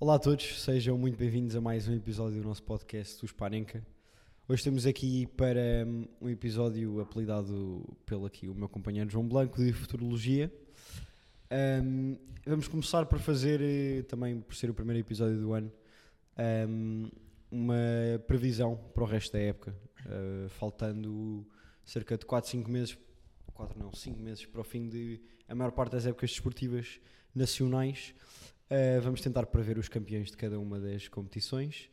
Olá a todos, sejam muito bem-vindos a mais um episódio do nosso podcast, o Spanenka. Hoje estamos aqui para hum, um episódio apelidado pelo aqui o meu companheiro João Blanco de Futurologia. Hum, vamos começar por fazer, eh, também por ser o primeiro episódio do ano, hum, uma previsão para o resto da época, uh, faltando cerca de 4, 5 meses, 4 não, 5 meses para o fim de a maior parte das épocas desportivas nacionais. Uh, vamos tentar prever os campeões de cada uma das competições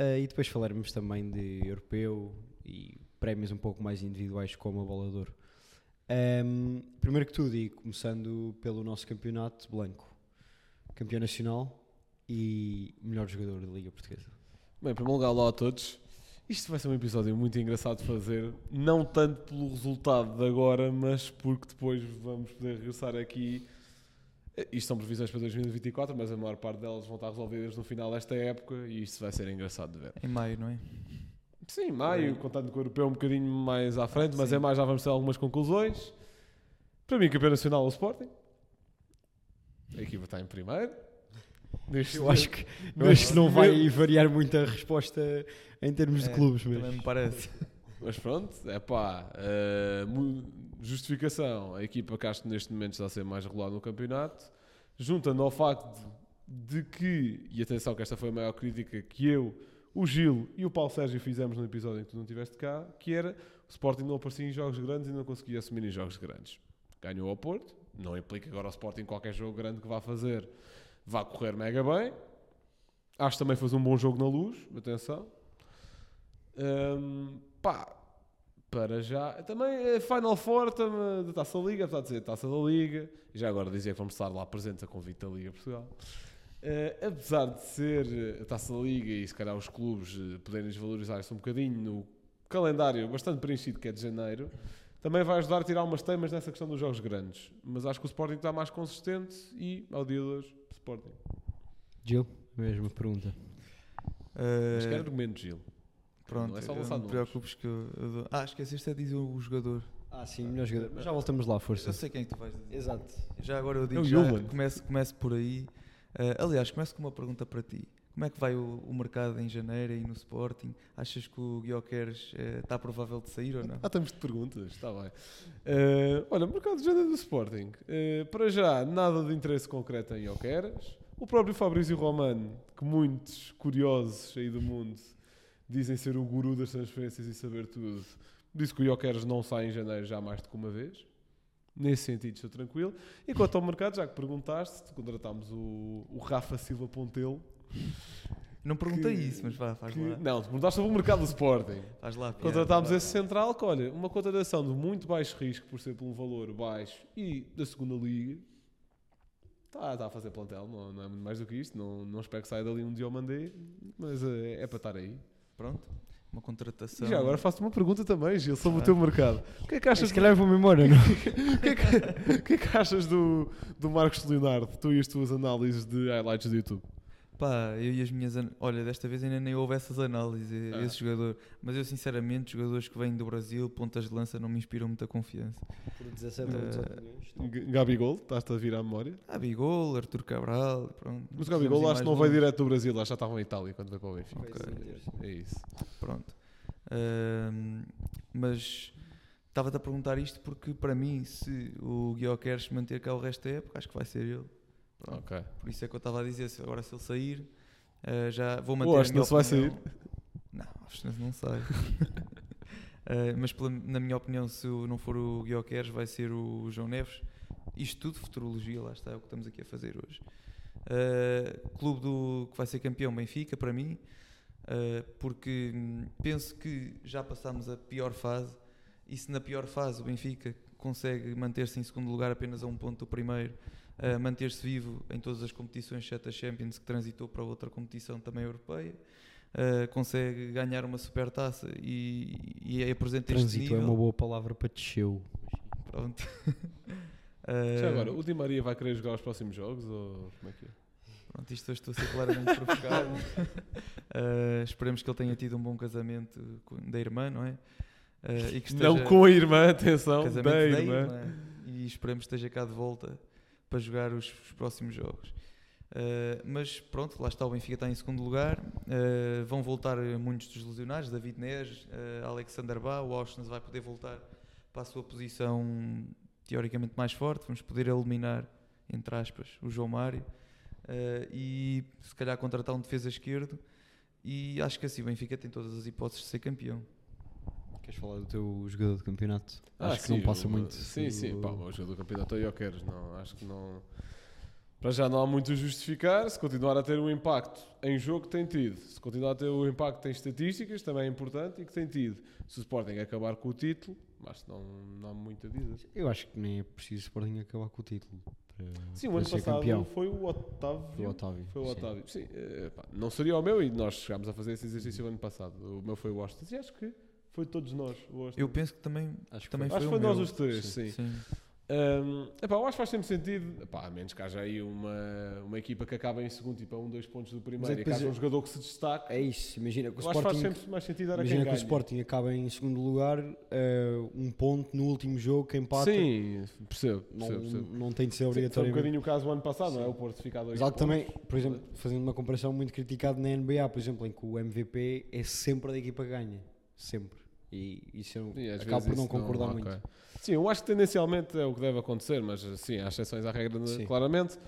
uh, e depois falarmos também de europeu e prémios um pouco mais individuais como a bola de ouro. Um, primeiro que tudo, e começando pelo nosso campeonato blanco, campeão nacional e melhor jogador da Liga Portuguesa. Bem, em primeiro lugar, olá a todos. Isto vai ser um episódio muito engraçado de fazer, não tanto pelo resultado de agora, mas porque depois vamos poder regressar aqui. Isto são previsões para 2024, mas a maior parte delas vão estar resolvidas no final desta época e isto vai ser engraçado de ver. Em maio, não é? Sim, maio, contando com o europeu um bocadinho mais à frente, mas Sim. é mais, já vamos ter algumas conclusões. Para mim, campeão nacional é o Sporting. A equipa está em primeiro. Neste Eu acho que, eu acho que não vai variar muito a resposta em termos de É, clubes, Também mas me parece. Mas pronto, é pá, mu- justificação. A equipa que neste momento está a ser mais regular no campeonato, junta-no ao facto de, que, e atenção que esta foi a maior crítica que eu, o Gil e o Paulo Sérgio fizemos no episódio em que tu não estiveste cá, que era o Sporting não aparecia em jogos grandes e não conseguia assumir em jogos grandes. Ganhou ao Porto, não implica agora o Sporting qualquer jogo grande que vá fazer vá correr mega bem. Acho que também fez um bom jogo na luz, atenção. Hum, pá, para já. Também é Final Four tam- da Taça da Liga, apesar de dizer Taça da Liga. E já agora dizer que vamos estar lá presentes a convite da Liga Portugal. Eh, apesar de ser eh, a Taça da Liga e se calhar os clubes eh, poderem desvalorizar-se um bocadinho no calendário bastante preenchido que é de janeiro, também vai ajudar a tirar umas temas nessa questão dos jogos grandes. Mas acho que o Sporting está mais consistente e, ao dia de hoje, Sporting. Gil, mesma pergunta. Uh, Mas que argumento, Gil? Pronto, não é só eu lançar não te preocupes que eu, eu dou- Ah, esqueceste de dizer o jogador. Ah, sim, melhor jogador. Mas já voltamos lá, força. Eu sei quem é que tu vais dizer. Exato. Já agora eu digo É o já, Yulman. começo, começo por aí. Uh, aliás, começo com uma pergunta para ti. Como é que vai o, o mercado em janeiro e no Sporting? Achas que o Guioqueres uh, está provável de sair ou não? Ah, estamos de perguntas, está bem. Eh, olha, mercado de janeiro do Sporting. Eh, para já, nada de interesse concreto em Oqueras. O próprio Fabrício Romano, que muitos curiosos aí do mundo dizem ser o guru das transferências e saber tudo, disse que o Oqueras não sai em janeiro já mais do que uma vez. Nesse sentido, estou tranquilo. E quanto ao mercado, já que perguntaste, contratámos o, o Rafa Silva Pontelo. Não perguntei que- isso, mas vá, faz que- lá. não, te perguntaste sobre o mercado do Sporting. Faz lá. piada, Contratámos esse central que, olha, uma contratação de muito baixo risco por ser por um valor baixo e da segunda liga. Está, está a fazer plantel, não, não é muito mais do que isto. Não, não espero que saia dali um Diomandé, mas é, é para estar aí. Pronto. Uma contratação. E já agora faço-te uma pergunta também, Gil, sobre o Ah. teu mercado. O que é que achas, Se calhar vou-me embora, não? o que é que, o que é que achas do, do Marcos Leonardo? Tu e as tuas análises de highlights do YouTube? Pá, eu e as minhas. an- Olha, desta vez ainda nem houve essas análises, Ah. esse jogador. Mas eu, sinceramente, jogadores que vêm do Brasil, pontas de lança, não me inspiram muita confiança. Por 17 ou ou 18 18 milhões. G- Gabigol, estás-te a vir à memória? Ah, Bigol, Artur Cabral, pronto. Mas o Gabigol acho que não veio direto do Brasil, acho que já estava em Itália quando veio para o Benfica. Ok. É isso. Pronto. Ahm, mas estava-te a perguntar isto porque, para mim, se o Guioqueres se manter cá o resto da época, acho que vai ser ele. Ok. Por isso é que eu estava a dizer, se agora se ele sair, ah, já vou manter Ou a acho que minha não se vai opinião. Não, acho que não sai. Ah, mas pela- na minha opinião, se o- não for o Guioqueres, vai ser o João Neves. Isto tudo, futurologia, lá está, é o que estamos aqui a fazer hoje. Ah, clube do, que vai ser campeão, Benfica, para mim, porque hum, penso que já passámos a pior fase e se na pior fase o Benfica consegue manter-se em segundo lugar apenas a um ponto do primeiro, manter-se vivo em todas as competições, exceto a Champions, que transitou para outra competição também europeia, ah, consegue ganhar uma super taça e, e é presente este Trânsito é nível. uma boa palavra para desceu. Pronto. Já Ah, agora, o Di Maria vai querer jogar os próximos jogos ou como é que é? Pronto, isto hoje estou a ser claramente provocado. Ah, esperemos que ele tenha tido um bom casamento com- da irmã, não é? Ah, e que Não esteja- com a irmã, atenção, casamento da irmã. E esperemos que esteja cá de volta para jogar os, os próximos jogos. Uh, mas pronto, lá está o Benfica está em segundo lugar. Uh, vão voltar muitos dos lesionados: David Neres, uh, Alexander Bá. O Austin vai poder voltar para a sua posição teoricamente mais forte. Vamos poder eliminar, entre aspas, o João Mário e se calhar contratar um defesa esquerdo. E acho que assim o Benfica tem todas as hipóteses de ser campeão. Queres falar do teu jogador de campeonato? Ah, acho que sim, não passa o- muito. Sim, sim, pá, o jogador do campeonato é o Jokeres, não, acho que não. Para já não há muito a justificar. Se continuar a ter um impacto em jogo que tem tido, se continuar a ter o impacto em estatísticas, também é importante e que tem tido. Se o Sporting acabar com o título, que não, não há muito a dizer. Eu acho que nem é preciso o Sporting acabar com o título. Para, Sim, o ano passado campeão. foi o Otávio. Foi o Otávio. Foi o sim. Otávio. Sim, eh, pá, não seria o meu e nós chegámos a fazer esse exercício o ano passado. O meu foi o Austin. E acho que foi de todos nós. Eu penso que também, Acho que também acho que foi foi nós os três, sim. Sim. Hum, epá, eu acho que faz sempre sentido, epá, a menos que haja aí uma, uma equipa que acaba em segundo, tipo a um, dois pontos do primeiro, é e que haja é- um jogador que se destaque. É isso, imagina que o acho que faz Sporting, sempre mais sentido dar a imagina quem que o. Sporting acaba em segundo lugar, eh, um ponto no último jogo, que empata. Sim, percebo, Não, percebo, percebo. não tem de ser Sim, Foi um obrigatoriamente. bocadinho o caso o ano passado, não é? O Porto fica a dois pontos. também, por exemplo, fazendo uma comparação muito criticada na NBA, por exemplo, em que o MVP é sempre da equipa que ganha. Sempre. E isso eu às acabo por não concordar ok. muito. Sim, eu acho que tendencialmente é o que deve acontecer, mas sim, há exceções à regra, Sim. claramente.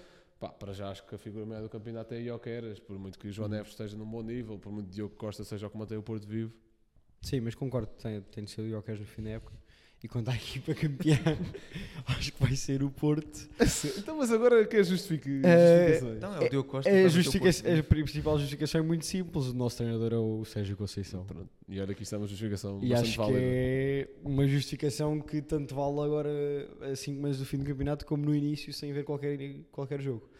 Pá, para já acho que a figura média do campeonato é Ioqueras, por muito que o Uhum. João Neves esteja num bom nível, por muito que Diogo Costa seja o que mantém o Porto vivo. Sim, mas concordo, tem, tem de ser o Jokers no fim da época. E quanto à equipa campeã, acho que vai ser o Porto. então, mas agora quer justificar Eh, justificações? Então é o Diogo Costa. A, que meter o justifica Porto a principal justificação é muito simples. O nosso treinador é o Sérgio Conceição. Pronto. E olha que isto é uma justificação E bastante acho válida. que é uma justificação que tanto vale agora a 5 meses do fim do campeonato como no início, sem ver qualquer, qualquer jogo.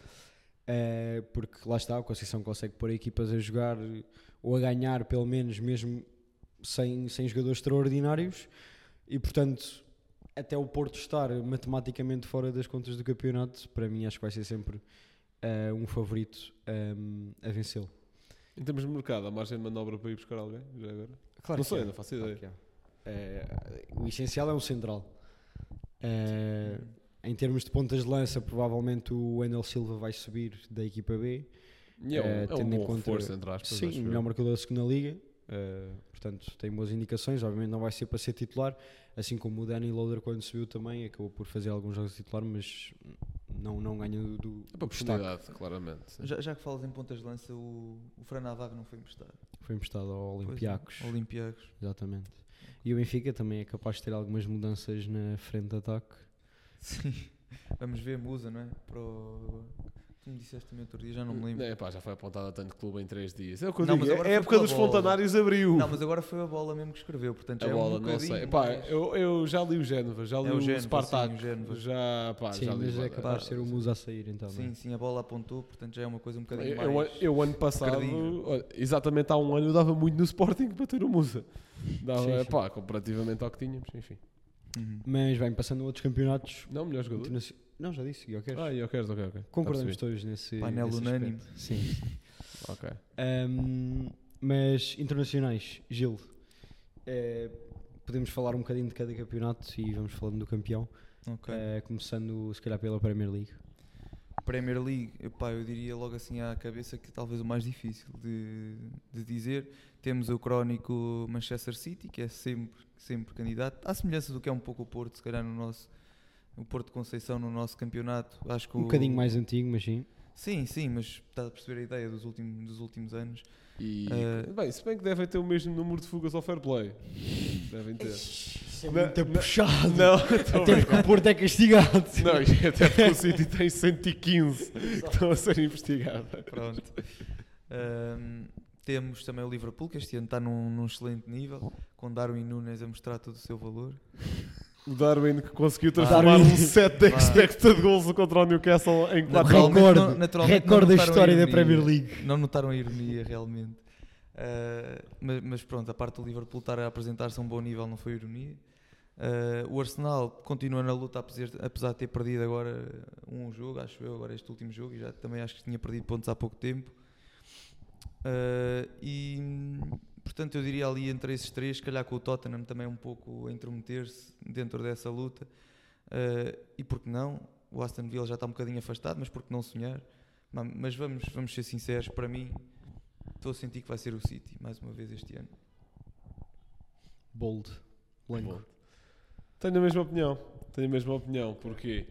Eh, porque lá está, o Conceição consegue pôr equipas a jogar ou a ganhar, pelo menos, mesmo sem, sem jogadores extraordinários. E portanto, até o Porto estar matematicamente fora das contas do campeonato, para mim acho que vai ser sempre eh, um favorito ehm, a vencê-lo. Em termos de mercado, há margem de manobra para ir buscar alguém? Já agora? Claro não sei, há. não faço Claro ideia. há. Eh, o essencial é um central. Eh, em termos de pontas de lança, provavelmente o Wendel Silva vai subir da equipa B. E é um, é um bom conta- reforço, entre aspas. Sim, o melhor marcador da segunda liga. Eh, portanto, tem boas indicações. Obviamente não vai ser para ser titular, assim como o Danny Loader quando subiu também acabou por fazer alguns jogos de titular, mas não, não ganha do, do É para oportunidade, claramente. Já, já que falas em pontas de lança, o, o Fran Navarro não foi emprestado. Foi emprestado ao é, Olympiacos. Olympiacos. Exatamente. E o Benfica também é capaz de ter algumas mudanças na frente de ataque. Sim. Vamos ver Musa, não é? Para o... Tu me disseste também outro dia, já não me lembro. É, pá, já foi apontado a tanto clube em 3 dias. É o que eu Não, digo. agora A época dos fontanários abriu. Não, mas agora foi a bola mesmo que escreveu, portanto a já bola, é um não sei. Pá, eu, eu já li o Génova, já li É o o, Génova, Spartak. sim, o Génova. Já, pá, Sim, já li mas o é capaz de ser o Musa a sair então. é? Sim, sim, a bola apontou, portanto já é uma coisa um bocadinho Eu, mais... eu, eu, ano passado, exatamente há um ano, eu dava muito no Sporting para ter o Musa. Dava, Sim, sim. pá, comparativamente ao que tínhamos, enfim. Uhum. Mas bem, passando a outros campeonatos. Não, melhor jogador. Não, já disse, eu quero. Ah, eu quero, ok, ok. Concordamos percebi. todos nesse. Painel nesse unânime. aspecto. Sim. Ok. Ahm, mas internacionais, Gil, eh, podemos falar um bocadinho de cada campeonato e vamos falando do campeão. Ok. Eh, começando, se calhar, pela Premier League. Premier League, epá, eu diria logo assim à cabeça que talvez o mais difícil de, de dizer. Temos o crónico Manchester City, que é sempre, sempre candidato, à semelhança do que é um pouco o Porto, se calhar no nosso, o Porto de Conceição no nosso campeonato. Acho que Um o- bocadinho mais antigo, mas sim. Sim, sim, mas está a perceber a ideia dos últimos, dos últimos anos. E, Eh, bem, se bem que devem ter o mesmo número de fugas ao fair play. Devem ter. Isso é muito não, puxado. Não, Até porque o Porto é castigado. não, e até porque o City tem 115 que estão a ser investigadas. Pronto. Ahm, temos também o Liverpool, que este ano está num, num excelente nível, com Darwin Nunes a mostrar todo o seu valor. O Darwin que conseguiu transformar Darwin. um set de expected goals contra o Newcastle em 4 Naturalmente, Recorde, naturalmente recorde da história da. Premier League. Não notaram a ironia, realmente. Ah, mas, mas pronto, a parte do Liverpool estar a apresentar-se a um bom nível não foi ironia. Ah, o Arsenal continua na luta, apesar, apesar de ter perdido agora um jogo, acho eu, agora este último jogo, e já também acho que tinha perdido pontos há pouco tempo. Ah, e portanto, eu diria ali entre esses três, se calhar com o Tottenham também um pouco a intrometer-se dentro dessa luta. Ah, e porque não? O Aston Villa já está um bocadinho afastado, mas porque não sonhar? Ma- Mas vamos, vamos ser sinceros, para mim, estou a sentir que vai ser o City, mais uma vez este ano. Bold. Blanco. Bom. Tenho a mesma opinião. Tenho a mesma opinião, porque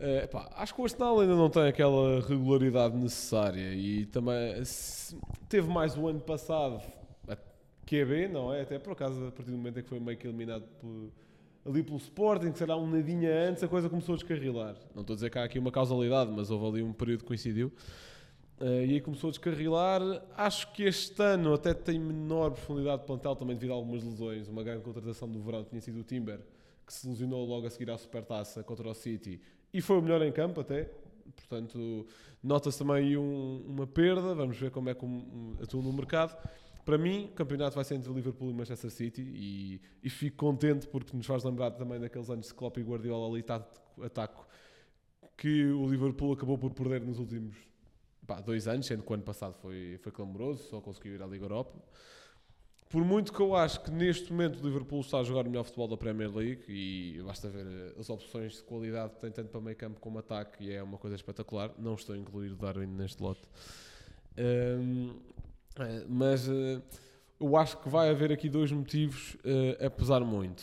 eh, pá, acho que o Arsenal ainda não tem aquela regularidade necessária e também se- teve mais o ano passado QB, não é? Até por acaso, a partir do momento em que foi meio que eliminado por- ali pelo Sporting, que será um nadinha antes, a coisa começou a descarrilar. Não estou a dizer que há aqui uma causalidade, mas houve ali um período que coincidiu. Eh, e aí começou a descarrilar. Acho que este ano até tem menor profundidade de plantel, também devido a algumas lesões. Uma grande contratação do verão tinha sido o Timber, que se lesionou logo a seguir à Supertaça contra o City e foi o melhor em campo até. Portanto, nota-se também aí um- uma perda. Vamos ver como é que um, um, atua no mercado. Para mim, o campeonato vai ser entre Liverpool e Manchester City e, e fico contente porque nos faz lembrar também daqueles anos de Klopp e Guardiola ali tático- ataco que o Liverpool acabou por perder nos últimos pá, dois anos, sendo que o ano passado foi, foi clamoroso, só conseguiu ir à Liga Europa. Por muito que eu acho que neste momento o Liverpool está a jogar o melhor futebol da Premier League e basta ver eh, as opções de qualidade que tem tanto para meio campo como ataque e é uma coisa espetacular. Não estou a incluir o Darwin neste lote. Ahm, eh, mas eh, eu acho que vai haver aqui dois motivos eh, a pesar muito.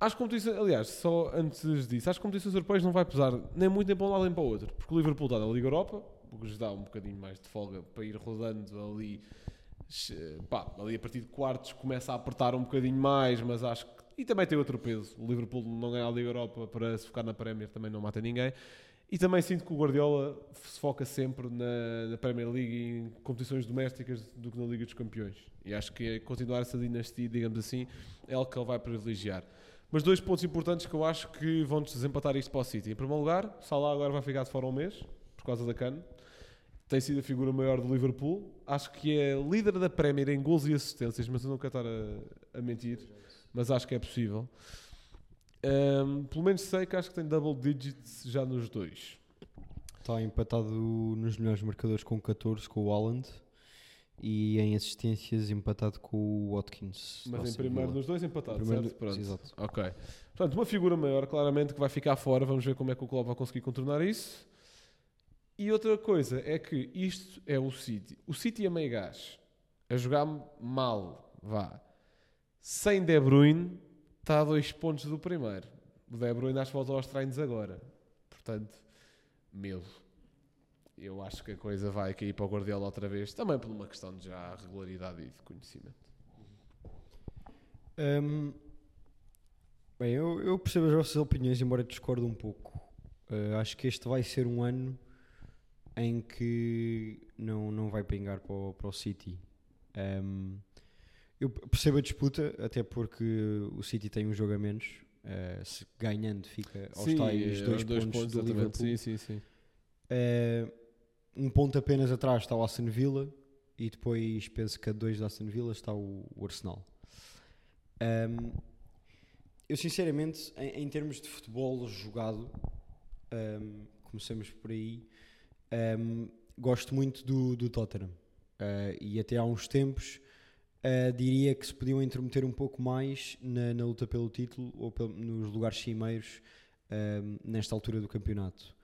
Às competições, aliás, só antes disso, às competições europeias não vai pesar nem muito nem para um lado nem para o outro, porque o Liverpool está na Liga Europa, o que lhes dá um bocadinho mais de folga para ir rodando ali. Pá, ali a partir de quartos começa a apertar um bocadinho mais, mas acho que. E também tem outro peso. O Liverpool não ganha a Liga Europa para se focar na Premier, também não mata ninguém. E também sinto que o Guardiola se foca sempre na, na Premier League e em competições domésticas do que na Liga dos Campeões. E acho que é continuar essa dinastia, digamos assim, é algo que ele vai privilegiar. Mas dois pontos importantes que eu acho que vão desempatar isto para o City. Em primeiro lugar, Salah agora vai ficar de fora um mês, por causa da cana. Tem sido a figura maior do Liverpool. Acho que é líder da Premier em gols e assistências, mas eu não quero estar a, a mentir. Mas acho que é possível. Ahm, pelo menos sei que acho que tem double digits já nos dois. Está empatado nos melhores marcadores com 14 com o Haaland e em assistências empatado com o Watkins. Mas em primeiro dos dois empatados, Primeiro certo? do- Pronto. exato. Ok. Portanto, uma figura maior, claramente, que vai ficar fora. Vamos ver como é que o Klopp vai conseguir contornar isso. E outra coisa é que isto é o City. O City a meio gás, a jogar mal, vá. Sem De Bruyne, está a dois pontos do primeiro. O De Bruyne acho que voltou aos treinos agora. Portanto, medo. Eu acho que a coisa vai cair para o Guardiola outra vez, também por uma questão de já regularidade e de conhecimento. Hum, bem, eu, eu percebo as vossas opiniões, embora discordo um pouco. Uh, acho que este vai ser um ano em que não, não vai pingar para o, para o City. Hum, eu percebo a disputa, até porque o City tem um jogo a menos. uh, se ganhando, fica aos tais é, dois, dois pontos, do exatamente. Liverpool. Sim, sim, sim. Uh, um ponto apenas atrás está o Aston Villa e depois penso que a dois da Aston Villa está o, o Arsenal. Um, eu sinceramente, em, em termos de futebol jogado, um, começamos por aí, um, gosto muito do, do Tottenham. Uh, e até há uns tempos uh, diria que se podiam intermeter um pouco mais na, na luta pelo título ou pel- nos lugares cimeiros um, nesta altura do campeonato.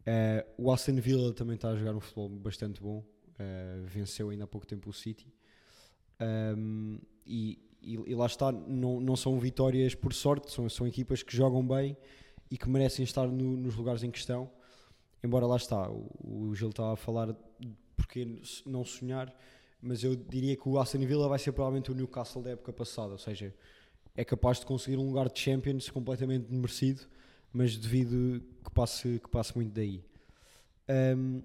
Uh, o Aston Villa também está a jogar um futebol bastante bom. Uh, venceu ainda há pouco tempo o City. Um, e, e- e lá está, não, não são vitórias por sorte, são, são equipas que jogam bem e que merecem estar no- nos lugares em questão. Embora lá está, o, o Gil estava a falar de porque não sonhar, mas eu diria que o Aston Villa vai ser provavelmente o Newcastle da época passada, ou seja, é capaz de conseguir um lugar de Champions completamente merecido, mas devido que passe, que passe muito daí. Um,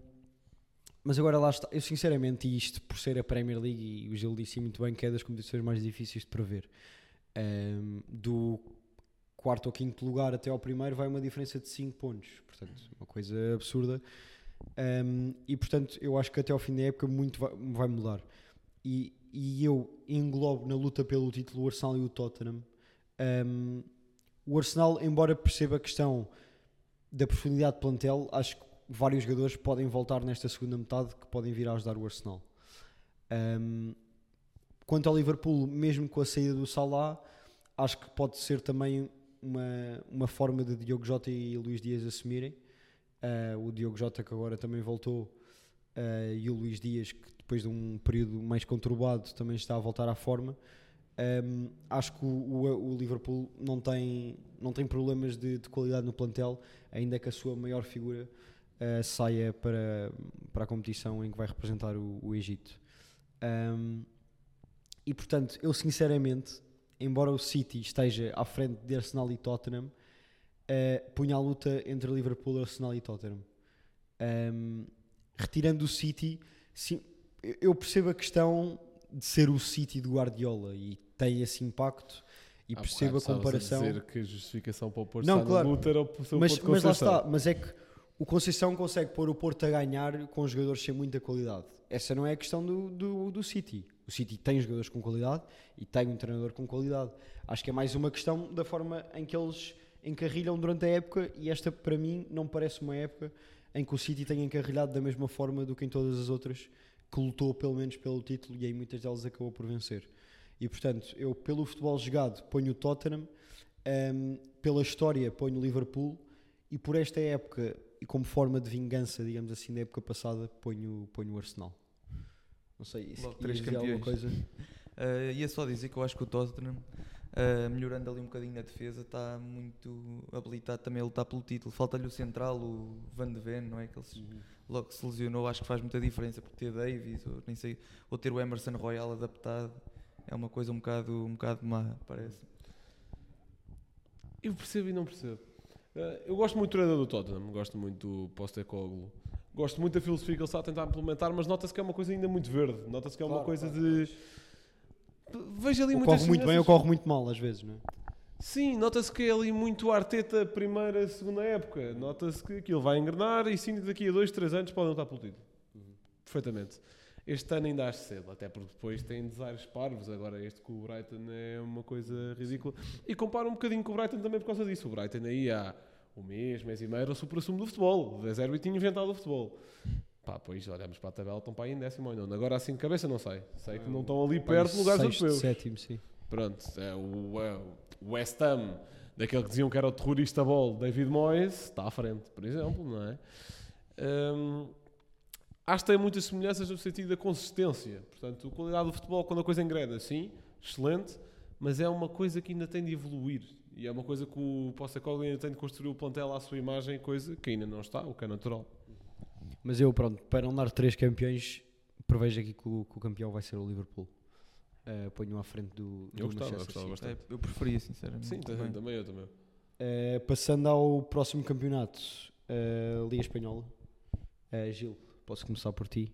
mas agora lá está, eu sinceramente, e isto por ser a Premier League, e o Gil disse muito bem que é das competições mais difíceis de prever. Um, do quarto ou quinto lugar até ao primeiro vai uma diferença de 5 pontos, portanto, uma coisa absurda. Um, e portanto, eu acho que até ao fim da época muito vai, vai mudar. E, e eu englobo na luta pelo título o Arsenal e o Tottenham. Um, o Arsenal, embora perceba a questão da profundidade de plantel, acho que vários jogadores podem voltar nesta segunda metade que podem vir a ajudar o Arsenal. Um, quanto ao Liverpool, mesmo com a saída do Salah, acho que pode ser também uma, uma forma de Diogo Jota e Luís Dias assumirem. Eh, o Diogo Jota que agora também voltou eh, e o Luís Dias que depois de um período mais conturbado também está a voltar à forma. Um, acho que o, o- o Liverpool não tem, não tem problemas de, de qualidade no plantel, ainda que a sua maior figura eh, saia para, para a competição em que vai representar o, o Egito. Um, e portanto, eu sinceramente, embora o City esteja à frente de Arsenal e Tottenham, eh, punha a luta entre Liverpool, Arsenal e Tottenham. Um, retirando o City, sim, eu- percebo a questão de ser o City do Guardiola e tem esse impacto e Há percebo a comparação. dizer que a justificação para o Porto Não, claro. no Luter ou para o Mas, Porto mas lá está, mas é que o Conceição consegue pôr o Porto a ganhar com jogadores sem muita qualidade. Essa não é a questão do, do, do City. O City tem jogadores com qualidade e tem um treinador com qualidade. Acho que é mais uma questão da forma em que eles encarrilham durante a época e esta para mim não parece uma época em que o City tenha encarrilhado da mesma forma do que em todas as outras que lutou pelo menos pelo título e em muitas delas acabou por vencer. E portanto, eu pelo futebol jogado ponho o Tottenham, ehm, pela história ponho o Liverpool e por esta época e como forma de vingança, digamos assim, da época passada, ponho, ponho o Arsenal. Não sei, se Logo três dizer alguma campeões. coisa. Uh, ia só dizer que eu acho que o Tottenham, uh, melhorando ali um bocadinho na defesa, está muito habilitado também a lutar pelo título. Falta-lhe o central, o Van de Ven, não é? Que ele se- logo que se lesionou, acho que faz muita diferença, porque ter Davis, ou, nem sei, ou ter o Emerson Royal adaptado, é uma coisa um bocado, um bocado má, parece. Eu percebo e não percebo. Eh, Eu gosto muito do treinador do Tottenham, gosto muito do Postecoglou. Gosto muito da filosofia que ele está a tentar implementar, mas nota-se que é uma coisa ainda muito verde. Nota-se que é uma Claro, coisa claro, de. Vejo ali Ou muitas corre muito bem ou corre muito mal, às vezes, não é? Sim, nota-se que é ali muito Arteta primeira, segunda época. Nota-se que aquilo vai engrenar e sim, daqui a dois, três anos podem lutar pelo título. Perfeitamente. Este ano ainda acho cedo, até porque depois tem desaires parvos. Agora, este com o Brighton é uma coisa ridícula. E comparo um bocadinho com o Brighton também por causa disso. O Brighton aí há um mês, mês e meio, era o supra-sumo do futebol. O De Zerbi tinha inventado o futebol. Pá, pois olhamos para a tabela, estão para aí em décimo ou não. Agora assim de cabeça não sei. Sei que não estão ali perto de lugares Sexto, europeus. sétimo, sim. Pronto, é o, é o West Ham, daquele que diziam que era o terrorista ball, David Moyes, está à frente, por exemplo, não é? Hum, acho que tem muitas semelhanças no sentido da consistência. Portanto, a qualidade do futebol, quando a coisa engrena, sim, excelente, mas é uma coisa que ainda tem de evoluir. E é uma coisa que o Postecoglou ainda tem de construir o plantel à sua imagem, coisa que ainda não está, o que é natural. Mas eu, pronto, para não dar três campeões, prevejo aqui que o, que o campeão vai ser o Liverpool. Uh, ponho à frente do, do Eu gostava, eu Manchester gostava City. bastante. É, eu preferia, sinceramente. Sim, também. também, eu também. Uh, passando ao próximo campeonato, uh, Liga Espanhola. Uh, Gil, posso começar por ti.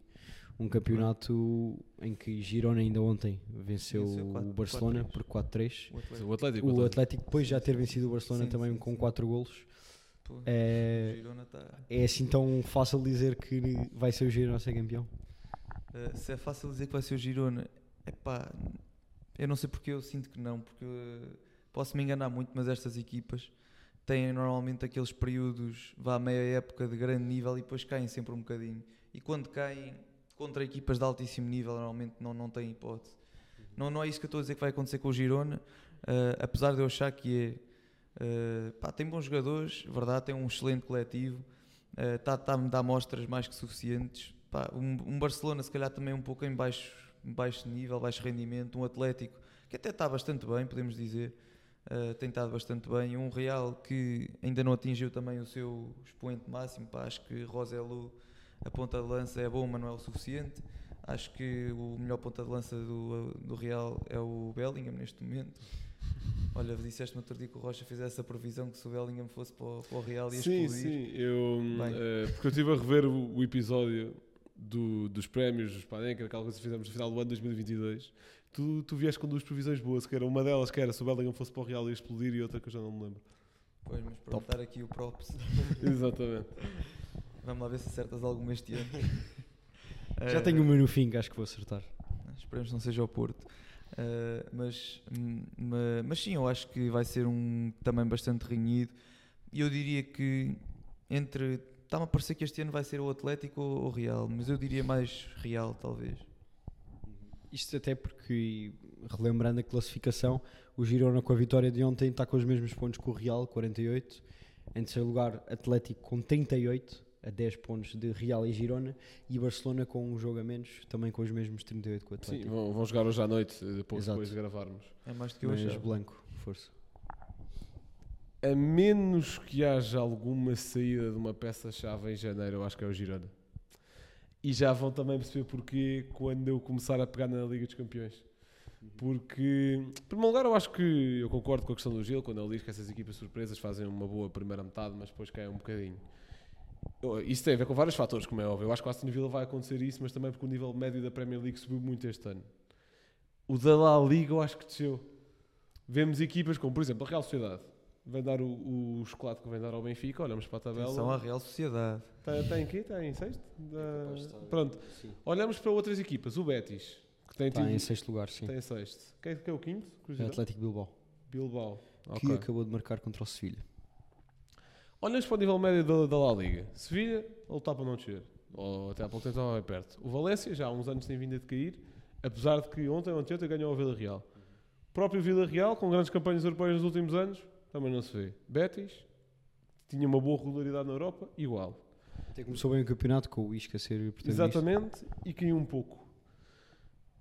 Um campeonato em que Girona ainda ontem venceu Venceu quatro- o Barcelona 4-3. por 4-3. O Atlético. O Atlético, depois já ter vencido o Barcelona Sim, também sim, com sim. 4 golos. Pô, É, Girona tá- é assim tão fácil dizer que vai ser o Girona a ser campeão? Uh, se é fácil dizer que vai ser o Girona, epá, eu não sei porque eu sinto que não, porque uh, posso me enganar muito, mas estas equipas têm normalmente aqueles períodos, vá à meia época de grande nível e depois caem sempre um bocadinho. E quando caem contra equipas de altíssimo nível, normalmente não, não têm hipótese. Não, não é isso que eu estou a dizer que vai acontecer com o Girona, uh, apesar de eu achar que é. Uh, pá, tem bons jogadores, verdade, tem um excelente coletivo, está tá a me dar mostras mais que suficientes. Pá, um, um Barcelona, se calhar, também um pouco em baixo, baixo nível, baixo rendimento. Um Atlético que até está bastante bem, podemos dizer, uh, tem estado bastante bem. Um Real que ainda não atingiu também o seu expoente máximo. Pá, acho que Roselu, a ponta de lança, é bom, mas não é o suficiente. Acho que o melhor ponta de lança do, do Real é o Bellingham neste momento. Olha, disseste no outro dia que o Rocha fizesse essa previsão que se o Bellingham fosse para o, para o Real ia Sim, explodir. sim, eu, eh, porque eu estive a rever o, o episódio do- dos prémios dos Panenka, aquela coisa que fizemos no final do ano de 2022. Tu, tu vieste com duas previsões boas, que era uma delas que era se o Bellingham fosse para o Real ia explodir e outra que eu já não me lembro. Pois, mas para dar aqui o props, Exatamente. vamos lá ver se acertas alguma este ano. Já tenho uma no fim que acho que vou acertar. Esperemos que não seja o Porto. Uh, mas, hum, ma- mas sim, eu acho que vai ser um também bastante renhido. E eu diria que entre. Está-me a parecer que este ano vai ser o Atlético ou o Real, mas eu diria mais Real, talvez. Isto até porque, relembrando a classificação, o Girona com a vitória de ontem está com os mesmos pontos que o Real, 48. Em terceiro lugar, Atlético com 38, a 10 pontos de Real e Girona. E Barcelona com um jogo a menos, também com os mesmos 38 com o Sim, Atlético. vão, vão jogar hoje à noite, eh, pouco Exato. depois de gravarmos. É mais do que eu Mas. Blanco, força. A menos que haja alguma saída de uma peça-chave em janeiro, eu acho que é o Girona. E já vão também perceber porquê quando eu começar a pegar na Liga dos Campeões. Porque, em primeiro lugar, eu acho que eu concordo com a questão do Gil, quando ele diz que essas equipas surpresas fazem uma boa primeira metade, mas depois caem um bocadinho. Isso tem a ver com vários fatores, como é óbvio. Eu acho que o Aston Villa vai acontecer isso, mas também porque o nível médio da Premier League subiu muito este ano. O da La Liga eu acho que desceu. Vemos equipas como, por exemplo, a Real Sociedade. Vem dar o, o chocolate que vem dar ao Benfica, olhamos para a tabela. Atenção à Real Sociedade. Está, está em quê? Está em sexto? Da- estar- Pronto. Sim. Olhamos para outras equipas. O Betis, que tem, Está tido- em sexto lugar, sim. tem sexto. Quem, quem é o quinto? É? Atlético Bilbao, Bilbao. que Ok. acabou de marcar contra o Sevilha. Para o nível médio da, da La Liga. Sevilha, a lutar para não descer. Ou até há pouco tempo estava bem perto. O Valência, já há uns anos tem vindo a decair, apesar de que ontem ou ontem ganhou o Vila Real. O próprio Vila Real, com grandes campanhas europeias nos últimos anos, também não se vê. Betis, tinha uma boa regularidade na Europa, igual. Até começou bem o campeonato com o Isca a ser. Exatamente, e caiu um pouco.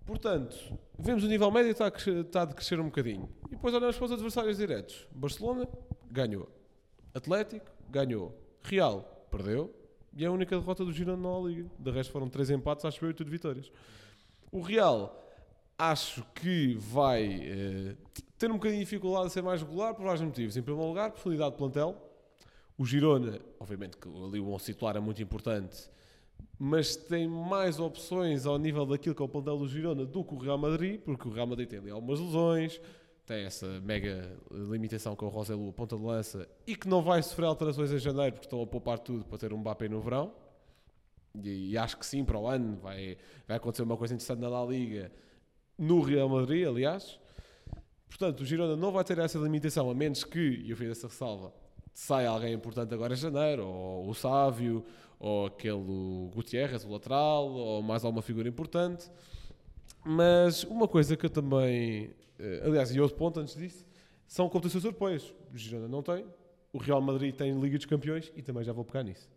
Portanto, vemos o nível médio está a, crescer, está a decrescer um bocadinho. E depois olhamos para os adversários diretos. Barcelona, ganhou. Atlético, ganhou. Real, perdeu. E é a única derrota do Girona na Liga. De resto foram três empates, acho eu, e tudo vitórias. O Real, acho que vai eh, ter um bocadinho de dificuldade a ser mais regular por vários motivos. Em primeiro lugar, profundidade de plantel. O Girona, obviamente que ali o 11 titular é muito importante, mas tem mais opções ao nível daquilo que é o plantel do Girona do que o Real Madrid, porque o Real Madrid tem ali algumas lesões, tem essa mega limitação com o Roselu, a ponta de lança, e que não vai sofrer alterações em janeiro, porque estão a poupar tudo para ter um Mbappé no verão. E, e acho que sim, para o ano vai, vai acontecer uma coisa interessante na La Liga, no Real Madrid, aliás. Portanto, o Girona não vai ter essa limitação, a menos que, e eu fiz essa ressalva, saia alguém importante agora em janeiro, ou o Sávio, ou aquele Gutierrez, o lateral, ou mais alguma figura importante. Mas uma coisa que eu também. Eh, Aliás, e outro ponto antes disso, são competições europeias. O Girona não tem, o Real Madrid tem Liga dos Campeões e também já vou pegar nisso.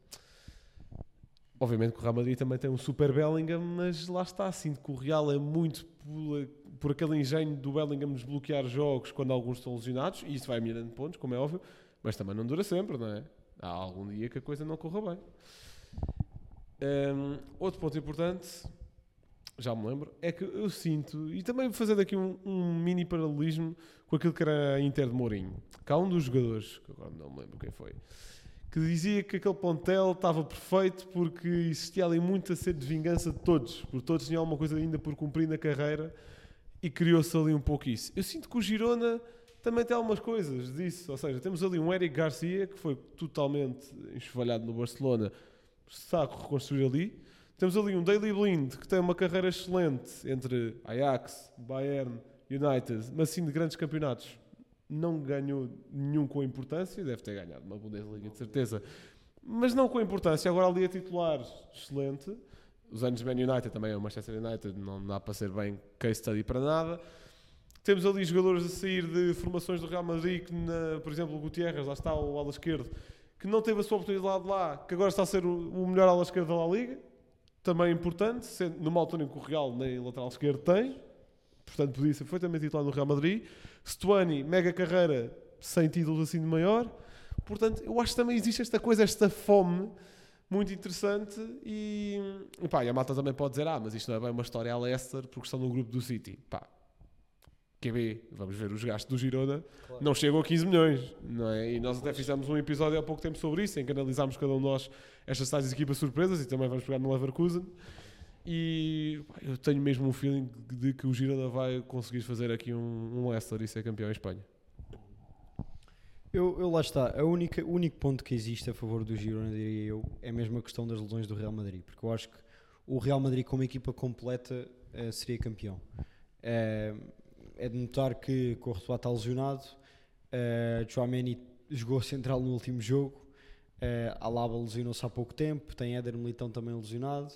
Obviamente que o Real Madrid também tem um super Bellingham, mas lá está, sinto que o Real é muito por, por aquele engenho do Bellingham desbloquear jogos quando alguns estão lesionados, e isso vai melhorando pontos, como é óbvio, mas também não dura sempre, não é? Há algum dia que a coisa não corra bem. Hum, outro ponto importante, já me lembro, é que eu sinto, e também fazendo aqui um, um mini paralelismo com aquilo que era a Inter de Mourinho, que há um dos jogadores, que agora não me lembro quem foi, que dizia que aquele plantel estava perfeito porque existia ali muita sede de vingança de todos, porque todos tinham alguma coisa ainda por cumprir na carreira e criou-se ali um pouco isso. Eu sinto que o Girona também tem algumas coisas disso, ou seja, temos ali um Eric Garcia que foi totalmente enxovalhado no Barcelona, está a reconstruir ali. Temos ali um Daily Blind que tem uma carreira excelente entre Ajax, Bayern, United, mas sim de grandes campeonatos. Não ganhou nenhum com importância, deve ter ganhado uma Bundesliga de certeza, mas não com importância. Agora ali a titular, excelente. Os anos de Man United também é o Manchester United, não dá para ser bem case study para nada. Temos ali jogadores a sair de formações do Real Madrid, que na- por exemplo o Gutierrez, lá está o ala esquerdo, que não teve a sua oportunidade lá, que agora está a ser o, o melhor ala esquerdo da Liga, também importante, sendo, numa altura em que o Real nem lateral esquerdo tem, portanto podia ser perfeitamente titular no Real Madrid. Stuani, mega carreira, sem títulos assim de maior. Portanto, eu acho que também existe esta coisa, esta fome muito interessante e, e, pá, e a malta também pode dizer, ah, mas isto não é bem uma história a Leicester porque estão no grupo do City. Pá, QB, vamos ver os gastos do Girona, Claro. não chegam a 15 milhões, não é? E nós até fizemos um episódio há pouco tempo sobre isso, em que analisámos cada um de nós estas tais equipas surpresas e também vamos pegar no Leverkusen. E eu tenho mesmo um feeling de que o Girona vai conseguir fazer aqui um, um Leicester e ser campeão em Espanha. Eu, eu lá está, a única, o único ponto que existe a favor do Girona, diria eu, é mesmo a questão das lesões do Real Madrid, porque eu acho que o Real Madrid como equipa completa eh, seria campeão. Eh, é de notar que Courtois está lesionado, uh, Chouameni jogou central no último jogo, uh, Alaba lesionou-se há pouco tempo, tem Éder Militão também lesionado,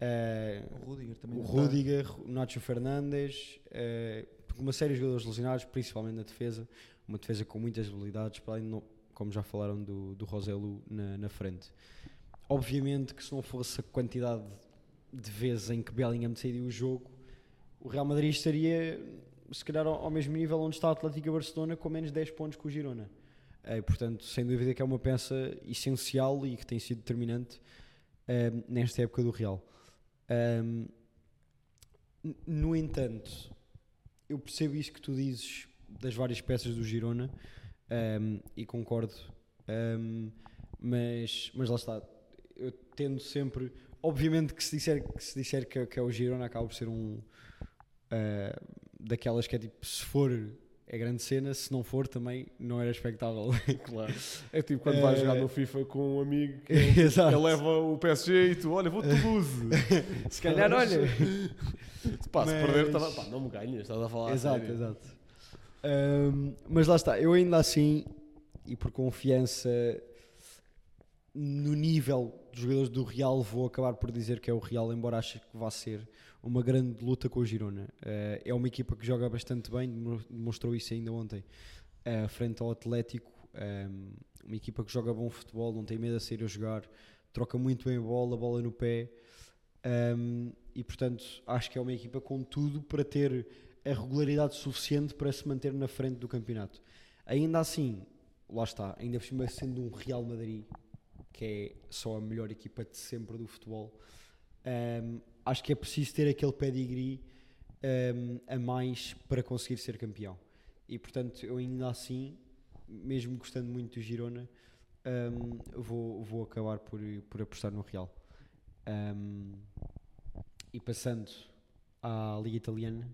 eh, O Rudiger também o está. Rudiger, o Nacho Fernandes, eh, uma série de jogadores lesionados, principalmente na defesa, uma defesa com muitas habilidades, para além de não, como já falaram do, do Roselu na, na frente. Obviamente que se não fosse a quantidade de vezes em que Bellingham decidiu o jogo, o Real Madrid estaria se calhar ao, mesmo nível onde está a Atlético Barcelona com menos 10 pontos que o Girona. Eh, portanto, sem dúvida que é uma peça essencial e que tem sido determinante eh, nesta época do Real. Um, n- no entanto, eu percebo isso que tu dizes das várias peças do Girona um, e concordo, um, mas, mas lá está. Eu tendo sempre, obviamente que se disser que, se disser que, é- que é o Girona, acaba por ser um uh, daquelas que é tipo, se for é grande cena, se não for também não era expectável. Claro. É tipo quando Eh, vais jogar no FIFA com um amigo que ele leva o PSG e tu, olha, vou Toulouse. Se calhar, olha. Pá, se Mas- perder, tava, pá, não me ganhas, estás a falar exato, sério. exato. Ahm, mas lá está, eu ainda assim, e por confiança no nível dos jogadores do Real, vou acabar por dizer que é o Real, embora ache que vá ser uma grande luta com o Girona. Ah, é uma equipa que joga bastante bem, demo- demonstrou isso ainda ontem, ah, frente ao Atlético. Ahm, uma equipa que joga bom futebol, não tem medo de sair a jogar, troca muito bem a bola, a bola no pé. Um, e portanto acho que é uma equipa com tudo para ter a regularidade suficiente para se manter na frente do campeonato. Ainda assim, lá está, ainda por cima sendo um Real Madrid, que é só a melhor equipa de sempre do futebol, um, acho que é preciso ter aquele pedigree um, a mais para conseguir ser campeão. E portanto, eu ainda assim, mesmo gostando muito do Girona, um, vou, vou acabar por, por apostar no Real. Um, e passando à Liga Italiana,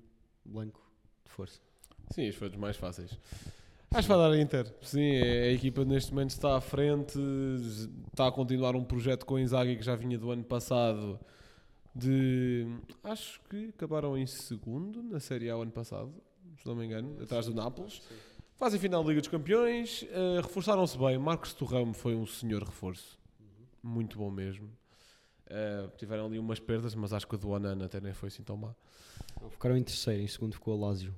Blanco, de força. Sim, foi dos mais fáceis. Acho que vai dar a Inter. Sim, é- a equipa neste momento está à frente, está a continuar um projeto com o Inzaghi que já vinha do ano passado. De acho que acabaram em segundo na Série A o ano passado, se não me engano, atrás do Nápoles. Fazem final da Liga dos Campeões, eh, reforçaram-se bem. Marcos Torramo foi um senhor reforço, muito bom mesmo. Eh, tiveram ali umas perdas, mas acho que a do Onana até nem foi assim tão má. Ficaram em terceiro, em segundo ficou a Lazio.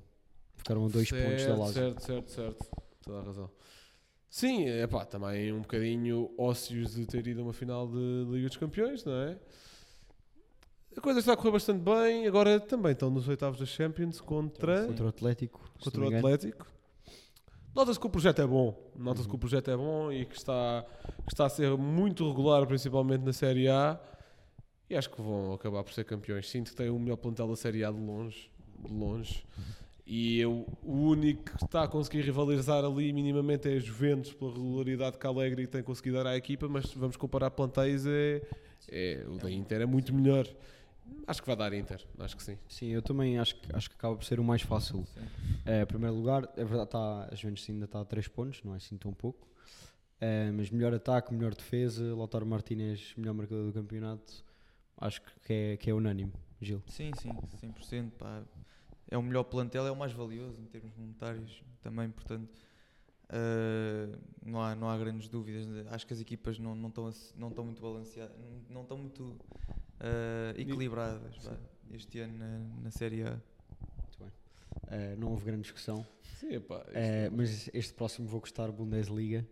Ficaram a dois certo, pontos da Lazio. Certo, certo, certo. Toda a razão. Sim, é pá, também um bocadinho ósseos de ter ido a uma final de Liga dos Campeões, não é? A coisa está a correr bastante bem. Agora também estão nos oitavos da Champions contra, Contra o Atlético. contra o. Atlético. Nota-se que o projeto é bom. Nota-se que o projeto é bom e que está, que está a ser muito regular, principalmente na Série A. E acho que vão acabar por ser campeões. Sinto que têm o melhor plantel da Série A de longe. De longe. E eu, o único que está a conseguir rivalizar ali minimamente é a Juventus, pela regularidade que a Alegre tem conseguido dar à equipa. Mas vamos comparar plantéis, é, é, o da Inter é muito melhor. Acho que vai dar Inter, acho que sim. Sim, eu também acho, que- acho que acaba por ser o mais fácil. Eh, primeiro lugar, é verdade, tá, a Juventus ainda está a 3 pontos, não é assim tão pouco. Eh, mas melhor ataque, melhor defesa, Lautaro Martínez, melhor marcador do campeonato. Acho que é, que é unânime, Gil. Sim, sim, 100%. Pá. É o melhor plantel, é o mais valioso em termos monetários também, portanto, eh, não, há, não há grandes dúvidas. Acho que as equipas não, não, estão, não estão muito balanceadas, não estão muito eh, equilibradas este ano na, na Série A. Muito bem. Eh, não houve grande discussão. Sim, epá, isto- Eh, mas este próximo vou gostar Bundesliga.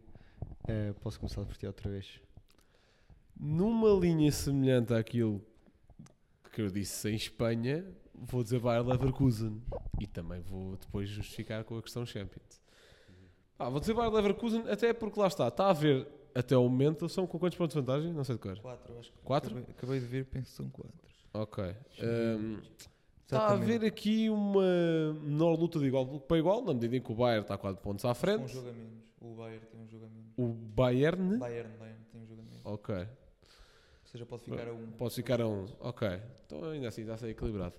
Posso começar por ti outra vez. Numa linha semelhante àquilo que eu disse em Espanha, vou dizer Bayer Leverkusen. E também vou depois justificar com a questão Champions. Ah, vou dizer Bayer Leverkusen até porque lá está. Está a ver até o momento, são com quantos pontos de vantagem? Não sei de cor. 4, acho que Quatro? Acabei, acabei de ver, penso que são 4. Ok. Ahm, está a haver aqui uma menor luta de igual para igual, na medida em que o Bayern está 4 pontos à Um frente. jogo a menos. O Bayern tem um jogo a menos. O Bayern. Bayern, Bayern tem um jogo a menos. Ok. Ou seja, pode ficar a 1. Um. Pode ficar a 1. Ok. Então ainda assim está a ser equilibrado.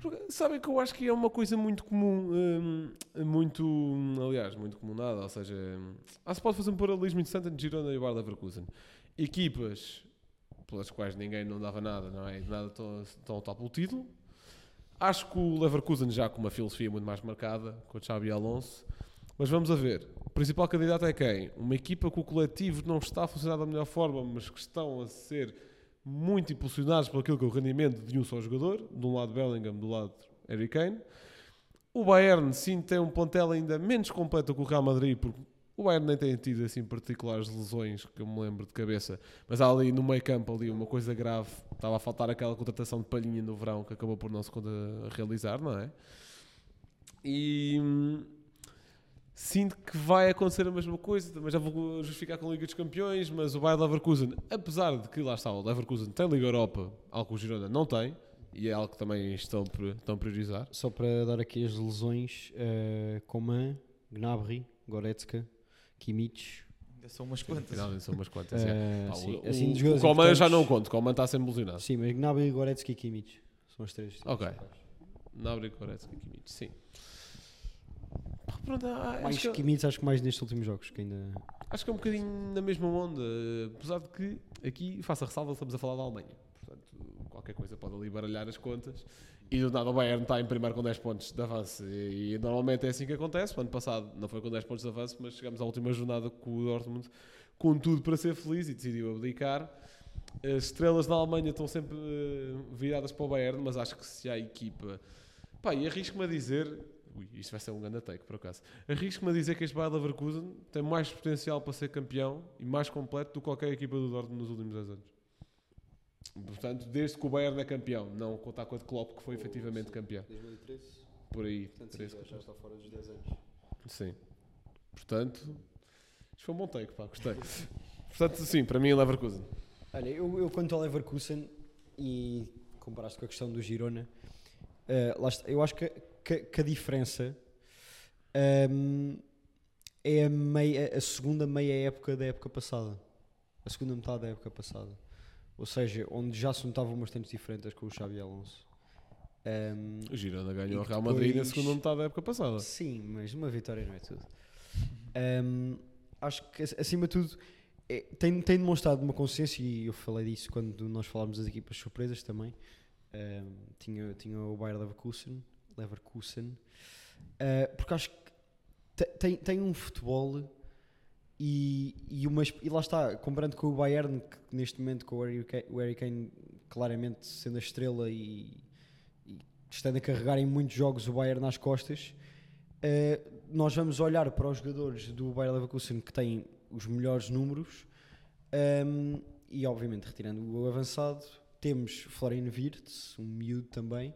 Porque sabem que eu acho que é uma coisa muito comum, muito, aliás, muito comum nada, ou seja, ah, se pode fazer um paralelismo interessante entre Girona e o Bayer Leverkusen. Equipas pelas quais ninguém não dava nada, não é? De nada estão, estão a lutar pelo título. Acho que o Leverkusen já com uma filosofia muito mais marcada, com o Xabi Alonso. Mas vamos a ver. O principal candidato é quem? Uma equipa que o coletivo não está a funcionar da melhor forma, mas que estão a ser muito impulsionados por aquilo que é o rendimento de um só jogador. De um lado Bellingham, do lado Harry Kane. O Bayern sim tem um plantel ainda menos completo que o Real Madrid, porque o Bayern nem tem tido assim particulares lesões que eu me lembro de cabeça, mas há ali no meio campo ali uma coisa grave. Estava a faltar aquela contratação de palhinha no verão que acabou por não se realizar, não é? E hum, sinto que vai acontecer a mesma coisa. Também já vou justificar com a Liga dos Campeões, mas o Bayern Leverkusen, apesar de que lá está, o Leverkusen tem Liga Europa, algo que o Girona não tem, e é algo que também estão, a priorizar. Só para dar aqui as lesões, uh, Coman, Gnabry, Goretzka, Kimmich. Ainda são umas quantas. Finalmente são umas quantas. é. uh, Pá, sim, o, assim, o, o Coman já não conto, Coman está sempre ilusionado. Sim, mas Gnabry, Goretzka e Kimmich. São as três. Ok. Nabri, Goretzka e Kimmich, sim. Pronto, ah, Mais acho, que, acho que mais nestes últimos jogos, que ainda... acho que é um bocadinho na mesma onda, apesar de que aqui, faça ressalva, estamos a falar da Alemanha. Portanto, qualquer coisa pode ali baralhar as contas. E do nada o Bayern está em primeiro com 10 pontos de avanço. E, e normalmente é assim que acontece. O ano passado não foi com 10 pontos de avanço, mas chegamos à última jornada com o Dortmund com tudo para ser feliz e decidiu abdicar. As estrelas da Alemanha estão sempre eh, viradas para o Bayern, mas acho que se há equipa. Pá, e arrisco-me a dizer. Ui, isto vai ser um grande take, por acaso. Arrisco-me a dizer que este Bayer Leverkusen tem mais potencial para ser campeão e mais completo do que qualquer equipa do Dortmund nos últimos 10 anos. Portanto, desde que o Bayern é campeão, não contar com a de Klopp, que foi efetivamente campeão. 2013, Por aí. portanto, três- está fora dos 10 anos. Sim. Portanto, isto foi um bom take, pá, gostei. Portanto, sim, para mim, Leverkusen. Olha, eu, eu quanto ao Leverkusen e comparaste com a questão do Girona, lá está, eu acho que, que- que a diferença ehm, é a, meia, a segunda meia época da época passada. A segunda metade da época passada. Ou seja, onde já se notavam bastantes diferenças com o Xabi Alonso. Ehm, O Girona ganhou o Real Madrid na segunda metade da época passada. Sim, mas uma vitória não é tudo. Ahm, acho que, ac- acima de tudo, é- tem, tem demonstrado uma consciência, e eu falei disso quando nós falámos das equipas surpresas também. Ahm, tinha, tinha o Bayer Leverkusen, Leverkusen Ah, porque acho que te- tem, tem um futebol e, e, uma, e lá está, comparando com o Bayern, que neste momento com o Harry Kane, claramente sendo a estrela e, e estando a carregar em muitos jogos o Bayern nas costas, eh, nós vamos olhar para os jogadores do Bayer Leverkusen que têm os melhores números ehm, e obviamente retirando o avançado temos Florian Wirtz, um miúdo também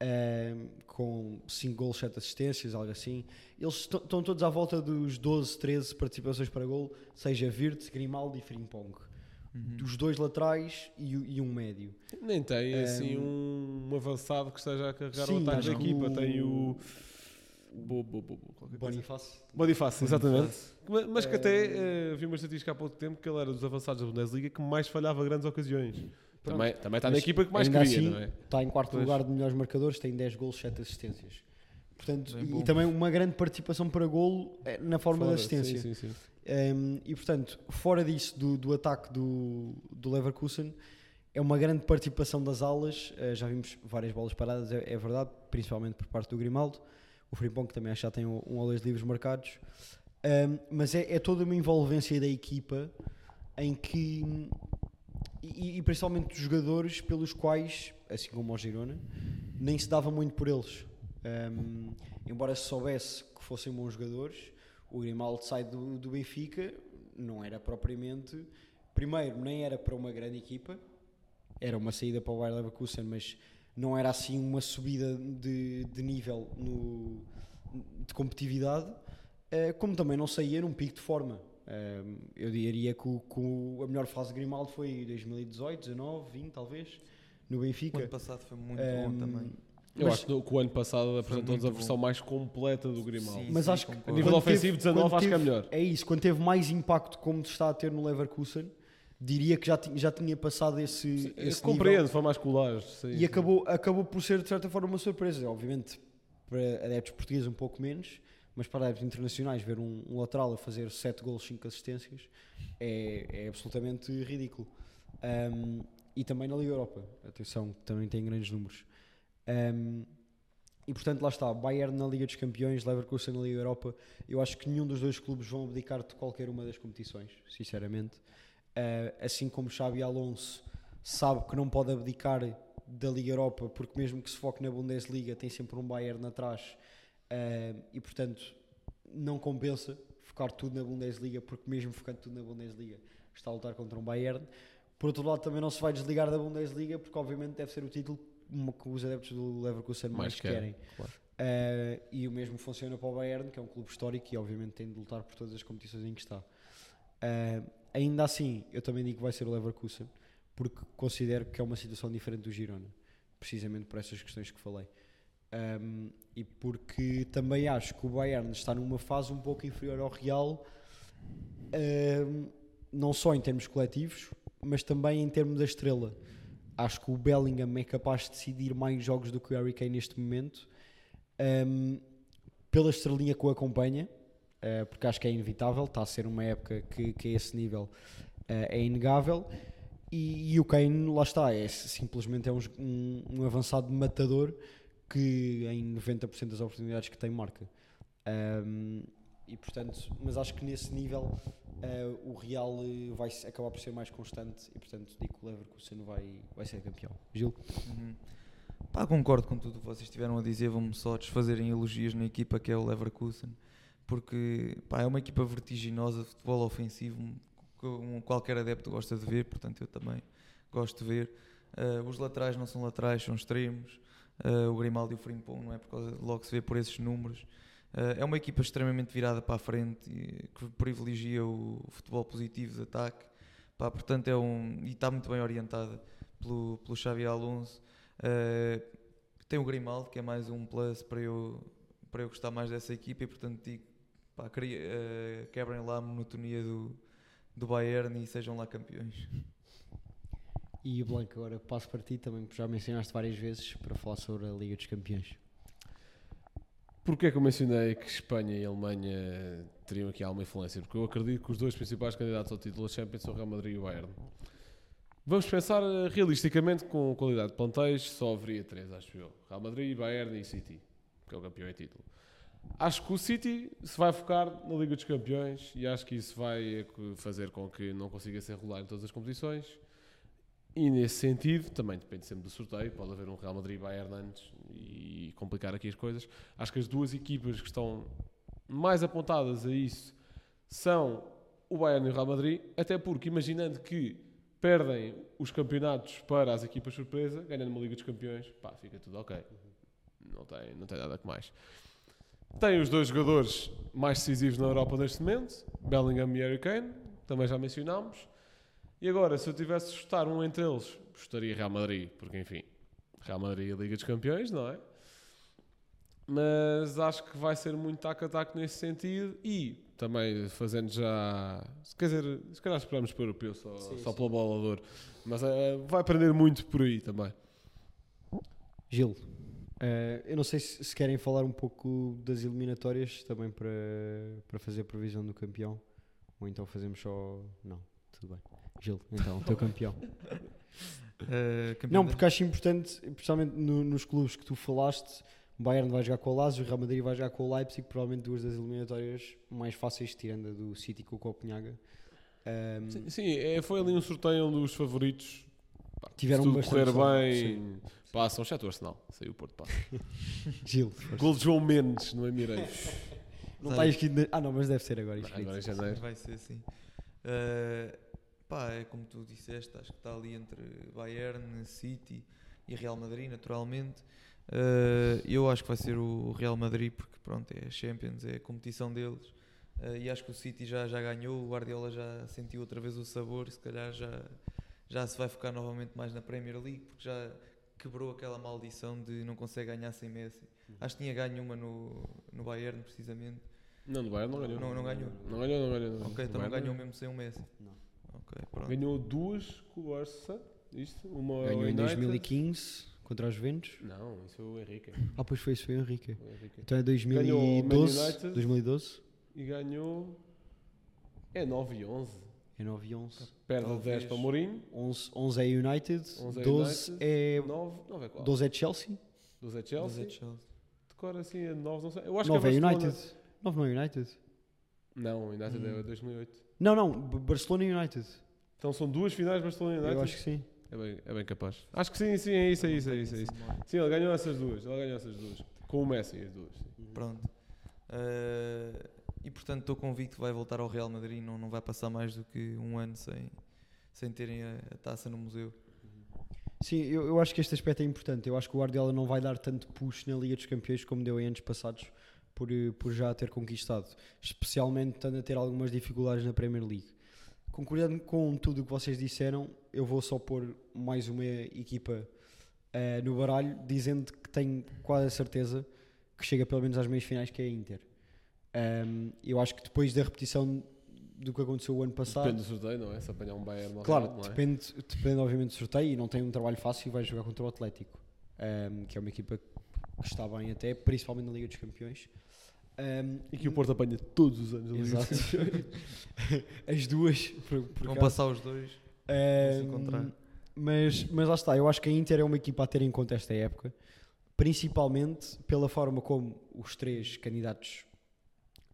ehm, com 5 gols, 7 assistências, algo assim eles estão todos à volta dos 12, 13 participações para gol seja Wirtz, Grimaldi e Frimpong Uhum. dos dois laterais e, e um médio Nem tem assim Ehm, um, um avançado que esteja a carregar sim, o ataque da equipa. o- Tem o. Bo, bo, bo. Bonifácio Bonifácio, exatamente. Bonifácio. Mas, que até eh, vi uma estatística há pouco tempo que ele era dos avançados da Bundesliga que mais falhava grandes ocasiões. Também, também está na Mas equipa que mais queria, assim, não é? Está em quarto Pois. lugar de melhores marcadores, tem 10 golos, 7 assistências. Portanto, Bem e, também uma grande participação para golo eh, na forma Fora, de assistência. Sim, sim, sim. Um, e portanto, fora disso, do, do ataque do, do Leverkusen, é uma grande participação das alas. Uh, já vimos várias bolas paradas, é, é verdade, principalmente por parte do Grimaldo. O Frimpong que também acho que já tem um, um ou dois livros marcados. Um, mas é, é toda uma envolvência da equipa em que, e, e principalmente dos jogadores, pelos quais, assim como o Girona, nem se dava muito por eles. Um, embora se soubesse que fossem bons jogadores, o Grimaldo sai do, do Benfica, não era propriamente. Primeiro, nem era para uma grande equipa, era uma saída para o Bayer Leverkusen, mas não era assim uma subida de, de nível no, de competitividade, eh, como também não saía num pico de forma. Eh, eu diria que, o- que o- a melhor fase de Grimaldo foi em 2018, 19, 20 talvez, no O Benfica. ano passado foi muito Um, bom também. Eu Mas- acho que o ano passado apresentou-nos a versão bom. mais completa do Grimaldo. Sim, Mas sim, acho que concordo. A nível quando ofensivo, 19 quando acho que é teve- melhor. É isso, quando teve mais impacto como está a ter no Leverkusen, diria que já, já tinha passado esse, Eu esse compreendo, nível. foi mais colagem. sim, E sim. acabou, acabou por ser, de certa forma, uma surpresa. Obviamente, para adeptos portugueses, um pouco menos, mas para adeptos internacionais, ver um, um lateral a fazer 7 gols, 5 assistências é, é absolutamente ridículo. Um, e também na Liga Europa, atenção, que também tem grandes números. Um, e portanto, lá está, Bayern na Liga dos Campeões, Leverkusen na Liga Europa. Eu acho que nenhum dos dois clubes vão abdicar de qualquer uma das competições, sinceramente. Uh, assim como Xabi Alonso sabe que não pode abdicar da Liga Europa, porque mesmo que se foque na Bundesliga, tem sempre um Bayern atrás E portanto, não compensa focar tudo na Bundesliga, porque mesmo focando tudo na Bundesliga, está a lutar contra um Bayern. Por outro lado, também não se vai desligar da Bundesliga, porque obviamente deve ser o título que os adeptos do Leverkusen mais, querem. claro. Uh, e o mesmo funciona para o Bayern, que é um clube histórico e obviamente tem de lutar por todas as competições em que está. Uh, ainda assim, eu também digo que vai ser o Leverkusen, porque considero que é uma situação diferente do Girona, precisamente por essas questões que falei. Um, e porque também acho que o Bayern está numa fase um pouco inferior ao Real, um, não só em termos coletivos, mas também em termos da estrela. Acho que o Bellingham é capaz de decidir mais jogos do que o Harry Kane neste momento, um, pela estrelinha que o acompanha, uh, porque acho que é inevitável, está a ser uma época que, que a esse nível uh, é inegável. E, e o Kane, lá está, é simplesmente é um, um, um avançado matador que em 90% das oportunidades que tem marca. Um, e portanto, mas acho que nesse nível uh, o Real uh, vai acabar por ser mais constante e portanto digo que o Leverkusen vai, vai ser campeão. Gil? Uhum. Pá, concordo com tudo o que vocês estiveram a dizer, vão-me só desfazerem elogios na equipa que é o Leverkusen, porque pá, é uma equipa vertiginosa de futebol ofensivo, um, qualquer adepto gosta de ver, portanto eu também gosto de ver. Uh, os laterais não são laterais, são extremos. Uh, o Grimaldi e o Frimpong, não é? Por causa, logo se vê por esses números. Uh, é uma equipa extremamente virada para a frente que privilegia o, futebol positivo de ataque. Pá, portanto, é um. e está muito bem orientada pelo, pelo Xavi Alonso. Uh, tem o Grimaldi, que é mais um plus para eu, para eu gostar mais dessa equipa e, portanto, digo, pá, quebrem lá a monotonia do, do Bayern e sejam lá campeões. E o Blanco, agora passo para ti também, já mencionaste várias vezes para falar sobre a Liga dos Campeões. Porquê é que eu mencionei que Espanha e Alemanha teriam aqui alguma influência? Porque eu acredito que os dois principais candidatos ao título da Champions são o Real Madrid e o Bayern. Vamos pensar eh, realisticamente com qualidade de plantéis, só haveria três, acho eu. Real Madrid, Bayern e City, que é o campeão em título. Acho que o City se vai focar na Liga dos Campeões e acho que isso vai fazer com que não consiga ser regular em todas as competições e nesse sentido, também depende sempre do sorteio, pode haver um Real Madrid e Bayern antes e complicar aqui as coisas. Acho que as duas equipas que estão mais apontadas a isso são o Bayern e o Real Madrid, até porque imaginando que perdem os campeonatos para as equipas surpresa, ganhando uma Liga dos Campeões, pá, fica tudo ok. Não tem, não tem nada que mais. Tem os dois jogadores mais decisivos na Europa neste momento, Bellingham e Harry Kane, também já mencionámos. E agora, se eu tivesse de chutar um entre eles, estaria Real Madrid, porque enfim, Real Madrid e Liga dos Campeões, não é? Mas acho que vai ser muito tac-a-tac nesse sentido e também fazendo já. Quer dizer, se calhar esperamos para o europeu só, sim, só sim. pelo bolador, mas uh, vai aprender muito por aí também. Gil, uh, eu não sei se, se, querem falar um pouco das eliminatórias também para, para fazer a previsão do campeão, ou então fazemos só. Não, tudo bem. Gil, então, o teu campeão. Uh, campeão. Não, porque acho importante, especialmente no, nos clubes que tu falaste, o Bayern vai jogar com o Lazio, o Real Madrid vai jogar com o Leipzig, provavelmente duas das eliminatórias mais fáceis, tirando a do City com o Copenhaga. Um, sim, sim é, foi ali um sorteio onde os favoritos pá, tiveram se tudo correr bem, sim. passam, exceto o Arsenal, saiu o Porto passa. Gil. Gol de João Mendes no Emirates. não está escrito. Ah, não, mas deve ser agora. Agora em janeiro. Vai ser assim. Uh, Pá, é como tu disseste, acho que está ali entre Bayern, City e Real Madrid, naturalmente. Uh, eu acho que vai ser o Real Madrid, porque pronto, é a Champions, é a competição deles. Uh, e acho que o City já, já ganhou, o Guardiola já sentiu outra vez o sabor e se calhar já, já se vai focar novamente mais na Premier League, porque já quebrou aquela maldição de não consegue ganhar sem Messi. Uhum. Acho que tinha ganho uma no, no Bayern, precisamente. Não, no Bayern não ganhou. Não, não ganhou. Não ganhou, não ganhou. Não. Ok, então não ganhou mesmo sem o Messi. Não. Okay, Ganhou duas com o Barça, isto, uma Ganhou em 2015 contra os Juventus. Não, isso foi o Henrique. Ah, pois foi, isso foi o Henrique. O Henrique. Então é 2012, 2012. E ganhou... É 9 e 11. É 9 e 11. Perde 10 para Mourinho. 11, 11 é United. 11 é 12 United. é... 9, 9 é qual? 12 é Chelsea. 12 é Chelsea. 12 é Chelsea. Decora assim, é 9, não sei. Eu acho 9 que é, é United. 9 não é United. Não, o United hum. é 2008. Não, não, Barcelona e United. Então são duas finais Barcelona e United? Eu acho que sim. É bem, é bem capaz. Acho que sim, sim, é isso, é isso, é isso. É isso. Sim, ele ganhou essas duas. Ele ganhou essas duas. Com o Messi, as duas. sim. Pronto. Eh, e portanto estou convicto que vai voltar ao Real Madrid. Não, não vai passar mais do que um ano sem, sem terem a, a taça no museu. Sim, eu, eu acho que este aspecto é importante. Eu acho que o Guardiola não vai dar tanto push na Liga dos Campeões como deu em anos passados por, eh, por já ter conquistado, especialmente estando a ter algumas dificuldades na Premier League. Concordando com tudo o que vocês disseram, eu vou só pôr mais uma equipa eh, no baralho, dizendo que tenho quase a certeza que chega pelo menos às meias finais, que é a Inter. Ahm, eu acho que depois da repetição do que aconteceu o ano passado, Depende do sorteio, não é? Se apanhar um Bayern ou Claro, é? depende, depende obviamente do sorteio e não tem um trabalho fácil e vai jogar contra o Atlético, Ahm, que é uma equipa que está bem até, principalmente na Liga dos Campeões. Ahm, E que o Porto apanha todos os anos. Exato. As duas, por, por Vão acaso. passar os dois. Se encontrar. mas, mas lá está, eu acho que a Inter é uma equipa a ter em conta esta época, principalmente pela forma como os três candidatos,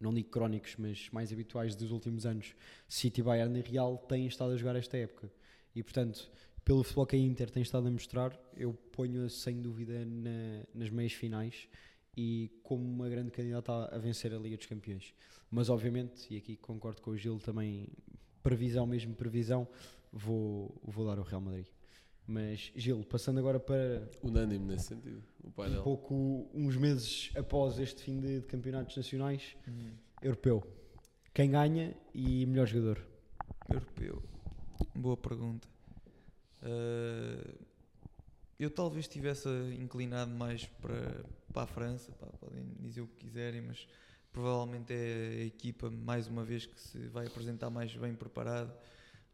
não digo crónicos, mas mais habituais dos últimos anos, City, Bayern e Real, têm estado a jogar esta época. E portanto, pelo futebol que a Inter tem estado a mostrar, eu ponho-a sem dúvida na- nas meias finais e como uma grande candidata a, vencer a Liga dos Campeões. Mas obviamente, e aqui concordo com o Gil também, previsão mesmo, previsão, vou, vou dar o Real Madrid. Mas Gil, passando agora para Unânime nesse sentido. O um painel. pouco uns meses após este fim de, de campeonatos nacionais, Hum, europeu. Quem ganha e melhor jogador? europeu. Boa pergunta. Eh, eu talvez estivesse inclinado mais para, para a França, pá, podem dizer o que quiserem, mas provavelmente é a equipa, mais uma vez, que se vai apresentar mais bem preparada,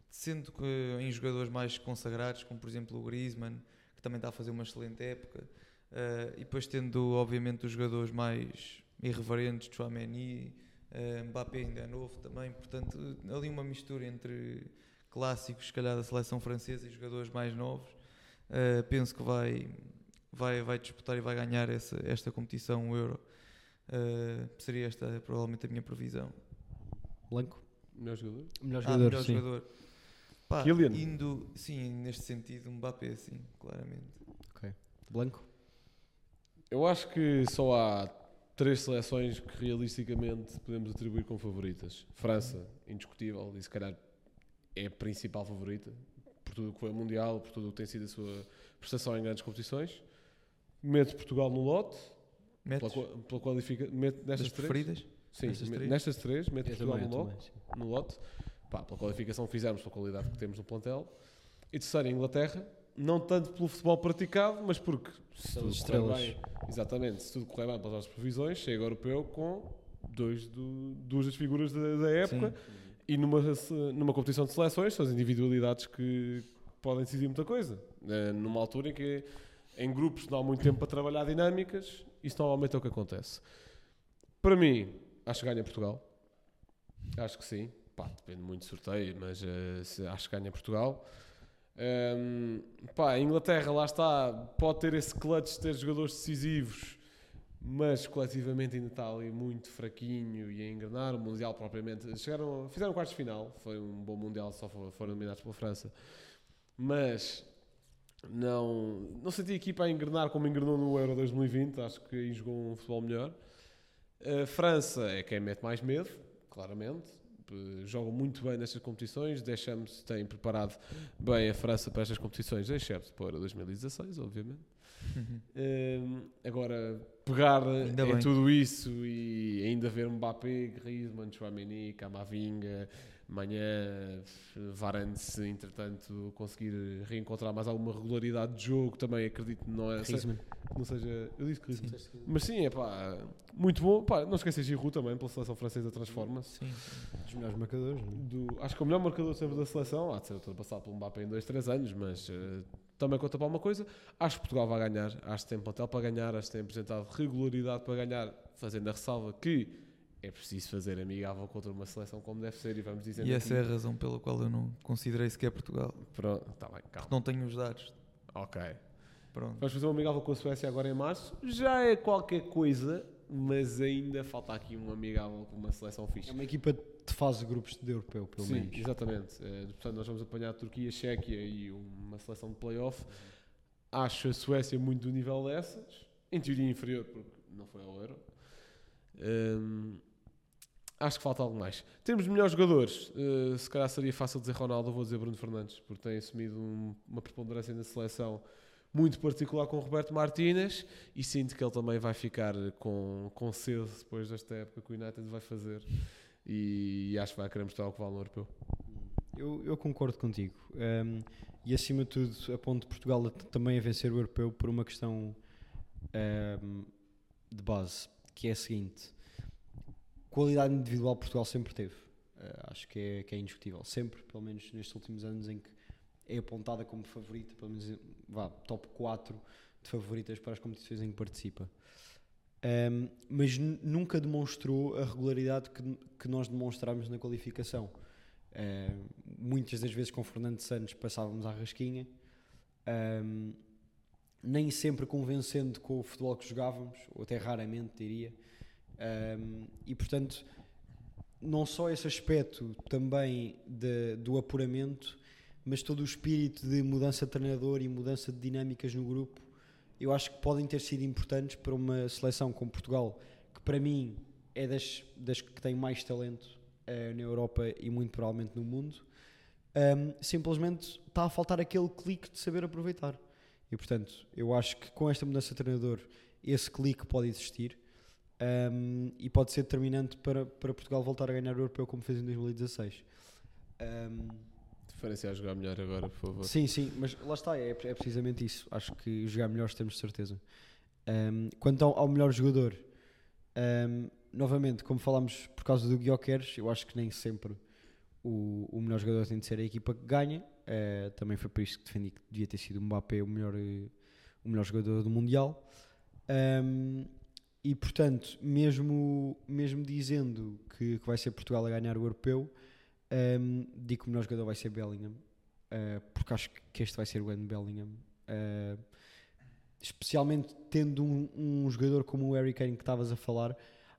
sendo que em jogadores mais consagrados, como por exemplo o Griezmann, que também está a fazer uma excelente época, eh, e depois tendo obviamente os jogadores mais irreverentes, Chouameni, eh, Mbappé ainda é novo também, portanto ali uma mistura entre clássicos, se calhar da seleção francesa e jogadores mais novos, eh, penso que vai, vai, vai disputar e vai ganhar essa, esta competição, o Euro. Eh, seria esta provavelmente a minha previsão. Blanco? Melhor jogador? Melhor Ah, jogador, melhor sim. jogador. Pá, Kylian. indo, sim, neste sentido, Mbappé, sim, claramente. Blanco? Eu acho que só há três seleções que realisticamente podemos atribuir como favoritas. França, indiscutível, e se calhar é a principal favorita, por tudo o que foi o Mundial, por tudo o que tem sido a sua prestação em grandes competições. Meto Portugal no lote, pela, Metes pela qualifica... das nestas três. preferidas? Sim, Nestas três? nestas três, meto Eu Portugal também, no eu lote. sim. no lote, pá, pela qualificação que fizemos, pela qualidade que temos no plantel. E terceiro, Inglaterra, não tanto pelo futebol praticado, mas porque se São tudo estrelas. bem, exatamente, se tudo correr bem pelas nossas previsões, chega europeu com dois do, duas das figuras da, da época e numa, numa competição de seleções são as individualidades que podem decidir muita coisa. Eh, numa altura em que em grupos não há muito tempo para trabalhar dinâmicas, isso normalmente é o que acontece. Para mim, acho que ganha Portugal. Acho que sim. Pá, depende muito do sorteio, mas se- acho que ganha Portugal. Ehm, pá, a Inglaterra, lá está, pode ter esse clutch de ter jogadores decisivos, mas coletivamente ainda está ali muito fraquinho e a engrenar. O Mundial, propriamente, chegaram, fizeram quartos de final, foi um bom Mundial, só fo- foram eliminados pela França. Mas não, não senti a equipa a engrenar como engrenou no Euro 2020, acho que aí jogou um futebol melhor. A França é quem mete mais medo, claramente. Eh, Jogam muito bem nestas competições. Deschamps tem preparado bem a França para estas competições, excepto para 2016, obviamente. Hum, agora, pegar Ainda em bem. tudo isso e ainda ver Mbappé, Griezmann, Chouameni, Camavinga, amanhã Varane se entretanto conseguir reencontrar mais alguma regularidade de jogo, também acredito que não, é, Griezmann. não seja... Eu disse Griezmann. Mas sim, é pá, muito bom. Pá, não esqueças Giroud também, pela seleção francesa transforma-se. Sim. Dos melhores marcadores. não é? Do- acho que o melhor marcador sempre da seleção, há de ser ultrapassado pelo Mbappé em 2, 3 anos, mas eh, também conta para uma coisa. Acho que Portugal vai ganhar, acho que tem plantel para ganhar, acho que tem apresentado regularidade para ganhar, fazendo a ressalva que é preciso fazer amigável contra uma seleção como deve ser e vamos dizer E essa é a razão pela qual eu não considerei sequer Portugal. Pronto, está bem, calma. Não tenho os dados. Ok. Pronto. Vamos fazer um amigável com a Suécia agora em março. Já é qualquer coisa, mas ainda falta aqui um amigável com uma seleção fixe. É uma equipa de fase de grupos de europeu, pelo Sim, menos. exatamente. Eh, portanto, nós vamos apanhar a Turquia, a Chequia e uma seleção de playoff. Acho a Suécia muito do nível dessas. Em teoria inferior, porque não foi ao Euro. Hum, acho que falta algo mais. Temos melhores jogadores. Uh, se calhar seria fácil dizer Ronaldo, vou dizer Bruno Fernandes, porque tem assumido um- uma preponderância na seleção muito particular com o Roberto Martínez e sinto que ele também vai ficar com, com cedo depois desta época que o United vai fazer e, acho que vai querer mostrar o que vale no europeu. Eu, eu concordo contigo. Um, e acima de tudo, aponto Portugal a- também a vencer o europeu por uma questão um, de base, que é a seguinte: qualidade individual Portugal sempre teve. Uh, acho que é, que é indiscutível. Sempre, pelo menos nestes últimos anos, em que é apontada como favorita, pelo menos vá, top 4 de favoritas para as competições em que participa. Um, mas nu- nunca demonstrou a regularidade que, que nós demonstramos na qualificação. Uh, muitas das vezes com Fernando Santos passávamos à rasquinha, um, nem sempre convencendo com o futebol que jogávamos, ou até raramente diria. Um, e portanto, não só esse aspecto também de- do apuramento, mas todo o espírito de mudança de treinador e mudança de dinâmicas no grupo, eu acho que podem ter sido importantes para uma seleção como Portugal, que para mim é das, das que tem mais talento eh, na Europa e muito provavelmente no mundo. Um, simplesmente está a faltar aquele clique de saber aproveitar. E portanto, eu acho que com esta mudança de treinador, esse clique pode existir um, e pode ser determinante para, para Portugal voltar a ganhar o europeu como fez em 2016. Um, Diferenciar jogar melhor agora, por favor. Sim, sim, mas lá está, é, é precisamente isso. Acho que jogar melhor temos certeza. Um, quanto ao, ao melhor jogador, um, novamente, como falámos por causa do Guioqueres, eu acho que nem sempre o, o melhor jogador tem de ser a equipa que ganha. Uh, também foi por isso que defendi que devia ter sido o Mbappé o melhor, o melhor jogador do Mundial. Um, e portanto, mesmo, mesmo dizendo que, que vai ser Portugal a ganhar o europeu, um, digo que o melhor jogador vai ser Bellingham, uh, porque acho que este vai ser o ano Bellingham. Uh, especialmente tendo um, um jogador como o Harry Kane que estavas a falar,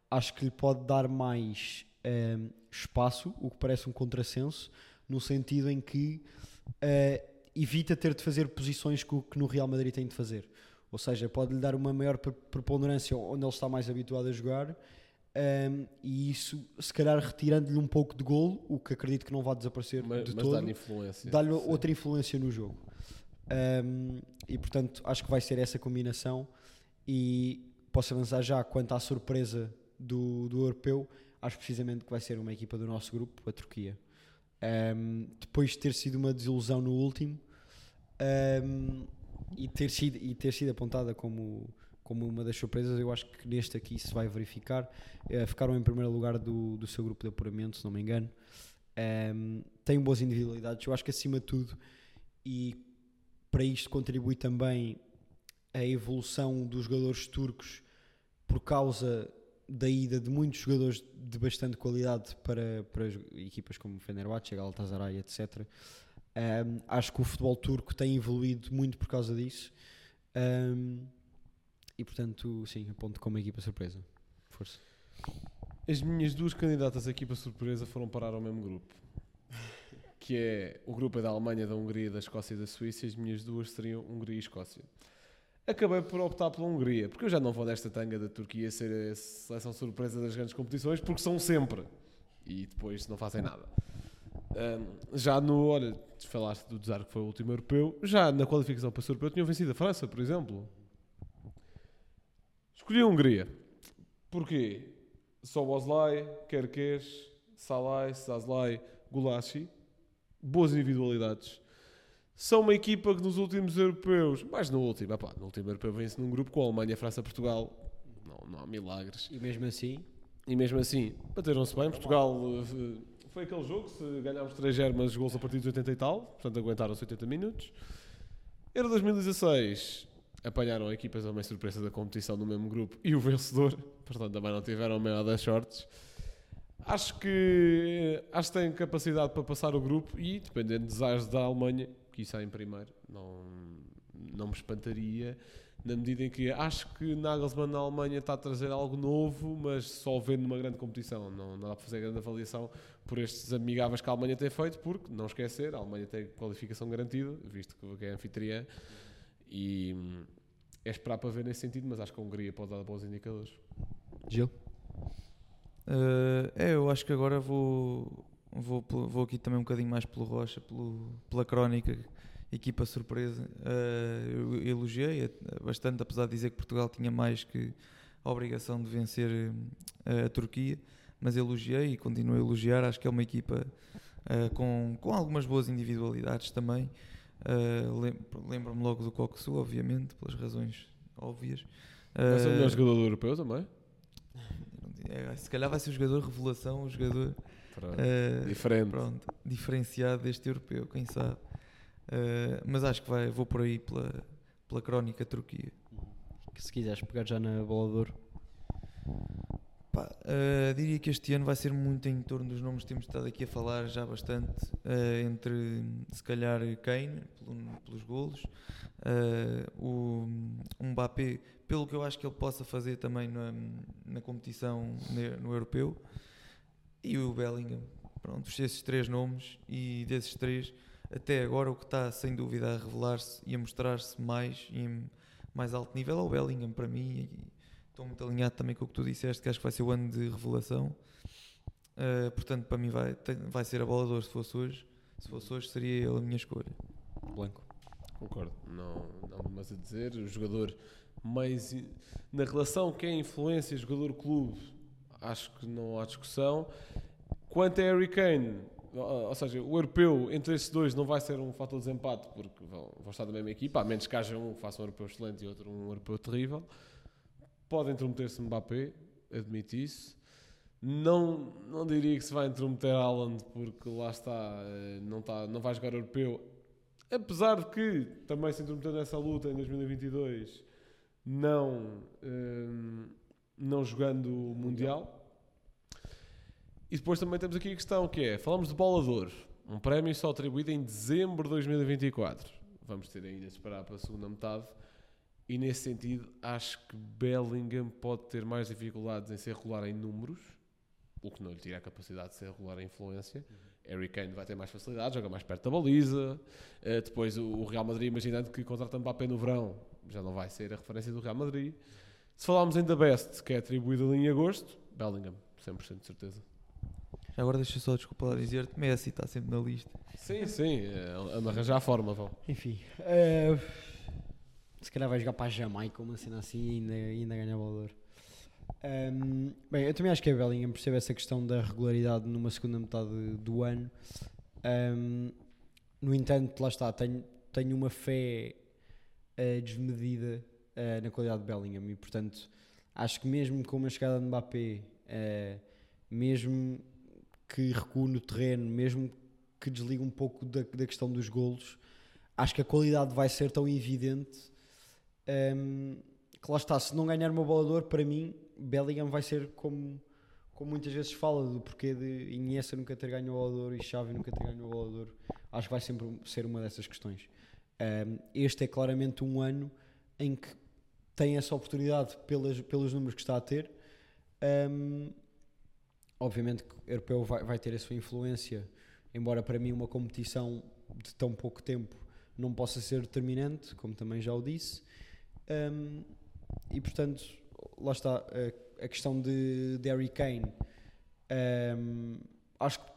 acho que lhe pode dar mais um, espaço, o que parece um contrassenso, no sentido em que uh, evita ter de fazer posições que, que no Real Madrid tem de fazer. Ou seja, pode-lhe dar uma maior pre- preponderância onde ele está mais habituado a jogar um, e isso, se calhar, retirando-lhe um pouco de golo, o que acredito que não vai desaparecer Mas, de mas todo dá-lhe influência. dá-lhe Sim. outra influência no jogo. Um, e portanto, acho que vai ser essa combinação. E posso avançar já quanto à surpresa do, do europeu. Acho precisamente que vai ser uma equipa do nosso grupo, a Turquia. Um, depois de ter sido uma desilusão no último um, e, ter sido, e ter sido apontada como, como uma das surpresas, eu acho que neste aqui se vai verificar. Eh, ficaram em primeiro lugar do, do seu grupo de apuramento, se não me engano. Um, têm boas individualidades, eu acho que acima de tudo, e para isto contribui também a evolução dos jogadores turcos por causa da ida de muitos jogadores de bastante qualidade para, para as equipas como Fenerbahçe, Galatasaray, etc. Um, acho que o futebol turco tem evoluído muito por causa disso. Um, e portanto, sim, aponto como equipa surpresa. Força. As minhas duas candidatas à equipa surpresa foram parar ao mesmo grupo. Que é o grupo é da Alemanha, da Hungria, da Escócia e da Suíça. As minhas duas seriam Hungria e Escócia. Acabei por optar pela Hungria, porque eu já não vou desta tanga da Turquia ser a seleção surpresa das grandes competições, porque são sempre. E depois não fazem nada. Já no, olha, falaste do Desar que foi o último europeu, já na qualificação para o europeu tinham vencido a França, por exemplo. Escolhi a Hungria. Porquê? Soboslai, Kerkez, Salai, Sazlai, Gulashi. Boas individualidades. São uma equipa que nos últimos europeus, mais no último, epá, no último europeu vence num grupo com a Alemanha, França, Portugal. Não, não há milagres. E mesmo assim, E mesmo assim, bateram-se bem. Portugal eh, foi aquele jogo, se ganhámos 3-0, mas gols a partir dos 80 e tal, portanto aguentaram-se 80 minutos. Euro 2016, apanharam equipas a meio surpresa da competição no mesmo grupo e o vencedor, portanto também não tiveram a maior das sortes. Acho que, acho que têm capacidade para passar o grupo e, dependendo dos ares da Alemanha, que isso é em primeiro, não, não me espantaria, na medida em que acho que Nagelsmann na Alemanha está a trazer algo novo, mas só vendo numa grande competição. Não, não dá para fazer grande avaliação por estes amigáveis que a Alemanha tem feito, porque, não esquecer, a Alemanha tem qualificação garantida, visto que é anfitriã, e, é esperar para ver nesse sentido, mas acho que a Hungria pode dar bons indicadores. Gil? Uh, é, eu acho que agora vou, vou, vou aqui também um bocadinho mais pelo Rocha, pelo, pela crónica, equipa surpresa. Uh, eu elogiei uh, bastante, apesar de dizer que Portugal tinha mais que a obrigação de vencer uh, a Turquia, mas elogiei e continuo a elogiar. Acho que é uma equipa uh, com, com algumas boas individualidades também. Uh, lem- Lembro-me logo do Coxu, obviamente, pelas razões óbvias. Vai ser o melhor jogador europeu também. é, se calhar vai ser o jogador revelação, o jogador Pronto. eh, Diferente. pronto, diferenciado deste europeu, quem sabe. Eh, mas acho que vai, vou por aí pela, pela crónica Turquia. Que se quiseres pegar já na bola de ouro. Pá, eh, diria que este ano vai ser muito em torno dos nomes que temos estado aqui a falar já bastante, eh, entre se calhar Kane, pelo- pelos golos, o Mbappé, pelo que eu acho que ele possa fazer também na, na competição no europeu, e o Bellingham. Pronto, esses três nomes, e desses três, até agora o que está sem dúvida a revelar-se e a mostrar-se mais e em mais alto nível é o Bellingham para mim. E, Estou muito alinhado também com o que tu disseste, que acho que vai ser o ano de revelação. Uh, portanto, para mim vai, tem- vai ser a bola de ouro se fosse hoje. Se fosse hoje, seria ele a minha escolha. Blanco. Concordo. Não, não há mais a dizer. O jogador mais. Na relação que é influência jogador-clube, acho que não há discussão. Quanto a Harry Kane, ou seja, o europeu entre esses dois não vai ser um fator de desempate, porque vão, vão estar da mesma equipa, a menos que haja um que faça um europeu excelente e outro um europeu terrível. Pode intrometer-se Mbappé, admito isso. Não, não diria que se vai intrometer Haaland, porque lá está, eh, não, está, não vai jogar europeu. Apesar de que também se intrometeu nessa luta em 2022, não, hum, não jogando o Mundial. E depois também temos aqui a questão que é, falamos de bola um prémio só atribuído em dezembro de 2024. Vamos ter ainda de esperar para a segunda metade. E nesse sentido, acho que Bellingham pode ter mais dificuldades em ser regular em números, o que não lhe tira a capacidade de ser regular em influência. Harry Kane vai ter mais facilidade, joga mais perto da baliza. Eh, depois o Real Madrid, imaginando que contrata Mbappé no verão, já não vai ser a referência do Real Madrid. Se falarmos em The Best, que é atribuído ali em agosto, Bellingham, 100% de certeza. Já agora deixa só, desculpa lá dizer-te, Messi está sempre na lista. Sim, sim, é, a arranjar a forma, vão. Enfim. eh, se calhar vai jogar para a Jamaica, uma cena assim e ainda, ainda ganha valor. Ahm, bem, eu também acho que é Bellingham percebe essa questão da regularidade numa segunda metade do ano. Ahm, no entanto, lá está, tenho, tenho uma fé eh, desmedida eh, na qualidade de Bellingham e, portanto, acho que mesmo com uma chegada de Mbappé, eh, mesmo que recue no terreno, mesmo que desligue um pouco da, da questão dos golos, acho que a qualidade vai ser tão evidente hum, que lá está, se não ganhar uma bola de ouro, para mim, Bellingham vai ser como, como muitas vezes fala do porquê de Iniesta nunca ter ganho a bola de ouro e Xavi nunca ter ganho a bola de ouro. Acho que vai sempre ser uma dessas questões. Hum, este é claramente um ano em que tem essa oportunidade pelas, pelos números que está a ter. Hum, obviamente que o europeu vai, vai ter a sua influência, embora para mim uma competição de tão pouco tempo não possa ser determinante, como também já o disse. Um, e portanto, lá está a, a questão de, de Harry Kane. Um, acho que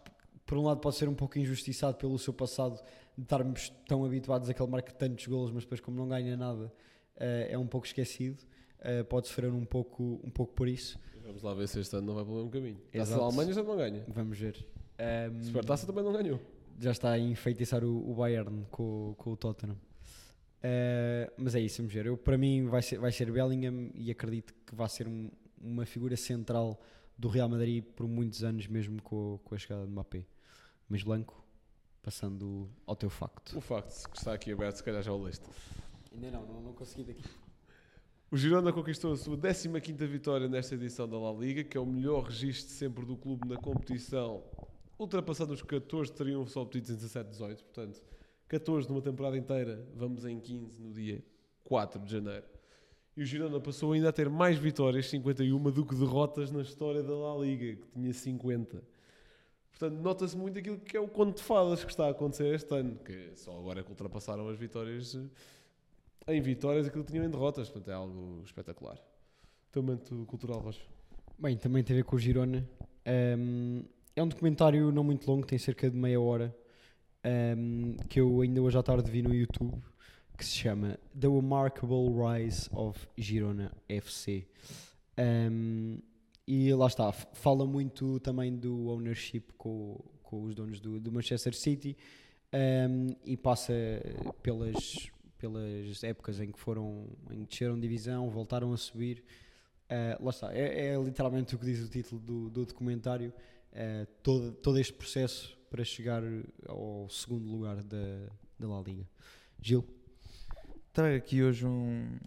por um lado pode ser um pouco injustiçado pelo seu passado de estarmos tão habituados a que ele marque tantos golos, mas depois como não ganha nada eh, é um pouco esquecido. Eh, pode sofrer um pouco, um pouco por isso. Vamos lá ver se este ano não vai pelo mesmo caminho. Taça Exato. da Alemanha já não ganha. Vamos ver. Um, Supertaça também não ganhou. já está a enfeitiçar o, o Bayern com, o- com o Tottenham. Eh, mas é isso, vamos ver. Eu, para mim vai ser, vai ser Bellingham e acredito que vai ser um- uma figura central do Real Madrid por muitos anos, mesmo com, com a chegada de Mbappé. Mas Blanco, passando ao teu facto. O facto que está aqui aberto, se calhar já o leste. Ainda não, não, não consegui daqui. O Girona conquistou a sua 15ª vitória nesta edição da La Liga, que é o melhor registro sempre do clube na competição, ultrapassando os 14 triunfos obtidos em 17-18, portanto, 14 numa temporada inteira, vamos em 15 no dia 4 de janeiro. E o Girona passou ainda a ter mais vitórias, 51, do que derrotas na história da La Liga, que tinha 50. Portanto, nota-se muito aquilo que é o conto de fadas que está a acontecer este ano, que só agora é que ultrapassaram as vitórias eh, em vitórias aquilo que tinham em derrotas. Portanto, é algo espetacular. Teu momento cultural, Rocha. Bem, também tem a ver com o Girona. Um, é um documentário não muito longo, tem cerca de meia hora, um, que eu ainda hoje à tarde vi no YouTube, que se chama The Remarkable Rise of Girona FC. Um, e lá está, fala muito também do ownership com, com os donos do, do Manchester City um, e passa pelas, pelas épocas em que foram em que desceram divisão, voltaram a subir. Uh, lá está, é, é literalmente o que diz o título do, do documentário, uh, todo, todo este processo para chegar ao segundo lugar da, da La Liga. Gil? Trago aqui hoje um,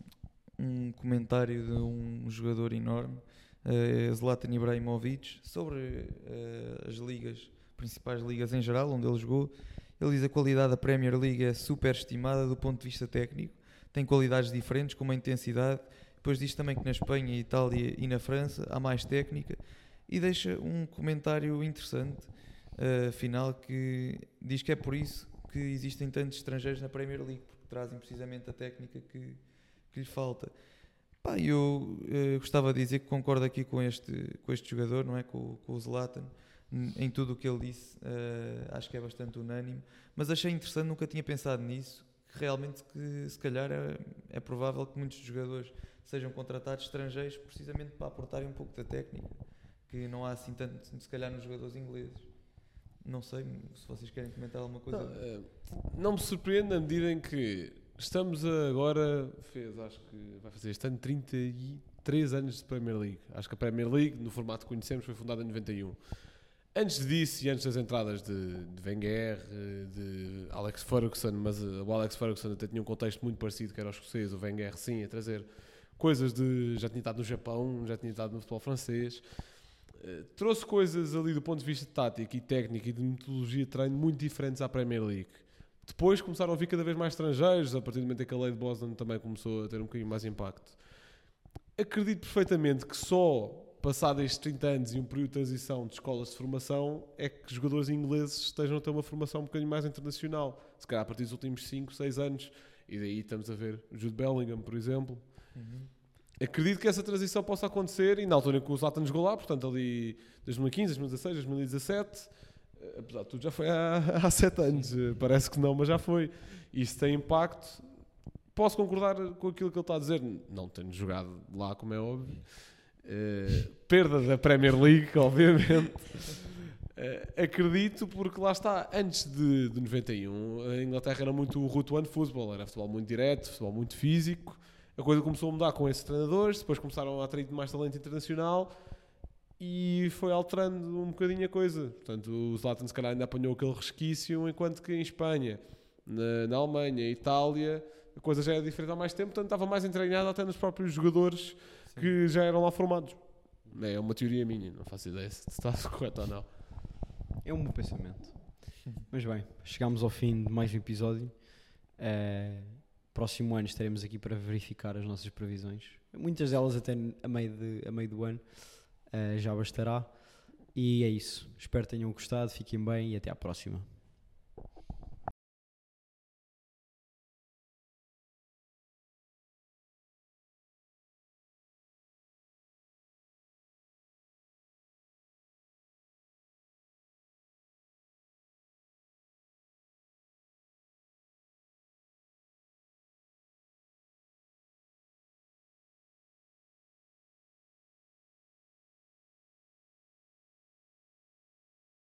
um comentário de um jogador enorme, eh, Zlatan Ibrahimovic, sobre eh, as ligas, principais ligas em geral, onde ele jogou. Ele diz a qualidade da Premier League é super estimada do ponto de vista técnico, tem qualidades diferentes, como a intensidade. Depois diz também que na Espanha, Itália e na França há mais técnica. E deixa um comentário interessante, eh, final, que diz que é por isso que existem tantos estrangeiros na Premier League, porque trazem precisamente a técnica que, que lhe falta. Pá, eu eh, gostava de dizer que concordo aqui com este, com este jogador, não é? Com, com o Zlatan, em tudo o que ele disse, eh, acho que é bastante unânime, mas achei interessante, nunca tinha pensado nisso, que realmente que se calhar é, é provável que muitos jogadores sejam contratados estrangeiros precisamente para aportarem um pouco da técnica, que não há assim tanto, se calhar, nos jogadores ingleses. Não sei se vocês querem comentar alguma coisa. Não, eh, não me surpreende na medida em que estamos agora, fez, acho que vai fazer este ano 33 anos de Premier League. Acho que a Premier League, no formato que conhecemos, foi fundada em 91. Antes disso e antes das entradas de, de Wenger, de Alex Ferguson, mas eh, o Alex Ferguson até tinha um contexto muito parecido, que era o escocês, o Wenger sim, a trazer coisas de. já tinha estado no Japão, já tinha estado no futebol francês. Eh, trouxe coisas ali do ponto de vista tático e técnico e de metodologia de treino muito diferentes à Premier League. Depois começaram a vir cada vez mais estrangeiros, a partir do momento em que a lei de Boston também começou a ter um bocadinho mais impacto. Acredito perfeitamente que só passado estes 30 anos e um período de transição de escolas de formação é que jogadores ingleses estejam a ter uma formação um bocadinho mais internacional. Se calhar a partir dos últimos 5, 6 anos. E daí estamos a ver Jude Bellingham, por exemplo, Uhum. Acredito que essa transição possa acontecer e na altura em que o Zlatan jogou lá, portanto ali 2015, 2016, 2017, eh, apesar de tudo já foi há, há sete anos, eh, parece que não, mas já foi. Isso tem impacto. Posso concordar com aquilo que ele está a dizer, não tenho jogado lá, como é óbvio. Eh, perda da Premier League, obviamente. Eh, acredito porque lá está, antes de, de 91, a Inglaterra era muito root one football, era futebol muito direto, futebol muito físico. A coisa começou a mudar com esses treinadores, depois começaram a atrair mais talento internacional e foi alterando um bocadinho a coisa. Portanto, o Zlatan se calhar ainda apanhou aquele resquício, enquanto que em Espanha, na, na Alemanha, Itália, a coisa já era diferente há mais tempo, portanto estava mais entranhada até nos próprios jogadores que já eram lá formados. É uma teoria minha, não faço ideia se está correto ou não. É um bom pensamento. Mas bem, chegamos ao fim de mais um episódio. Eh, próximo ano estaremos aqui para verificar as nossas previsões. Muitas delas até a meio, de, a meio do ano. Eh, já bastará. E é isso. Espero que tenham gostado, fiquem bem e até à próxima.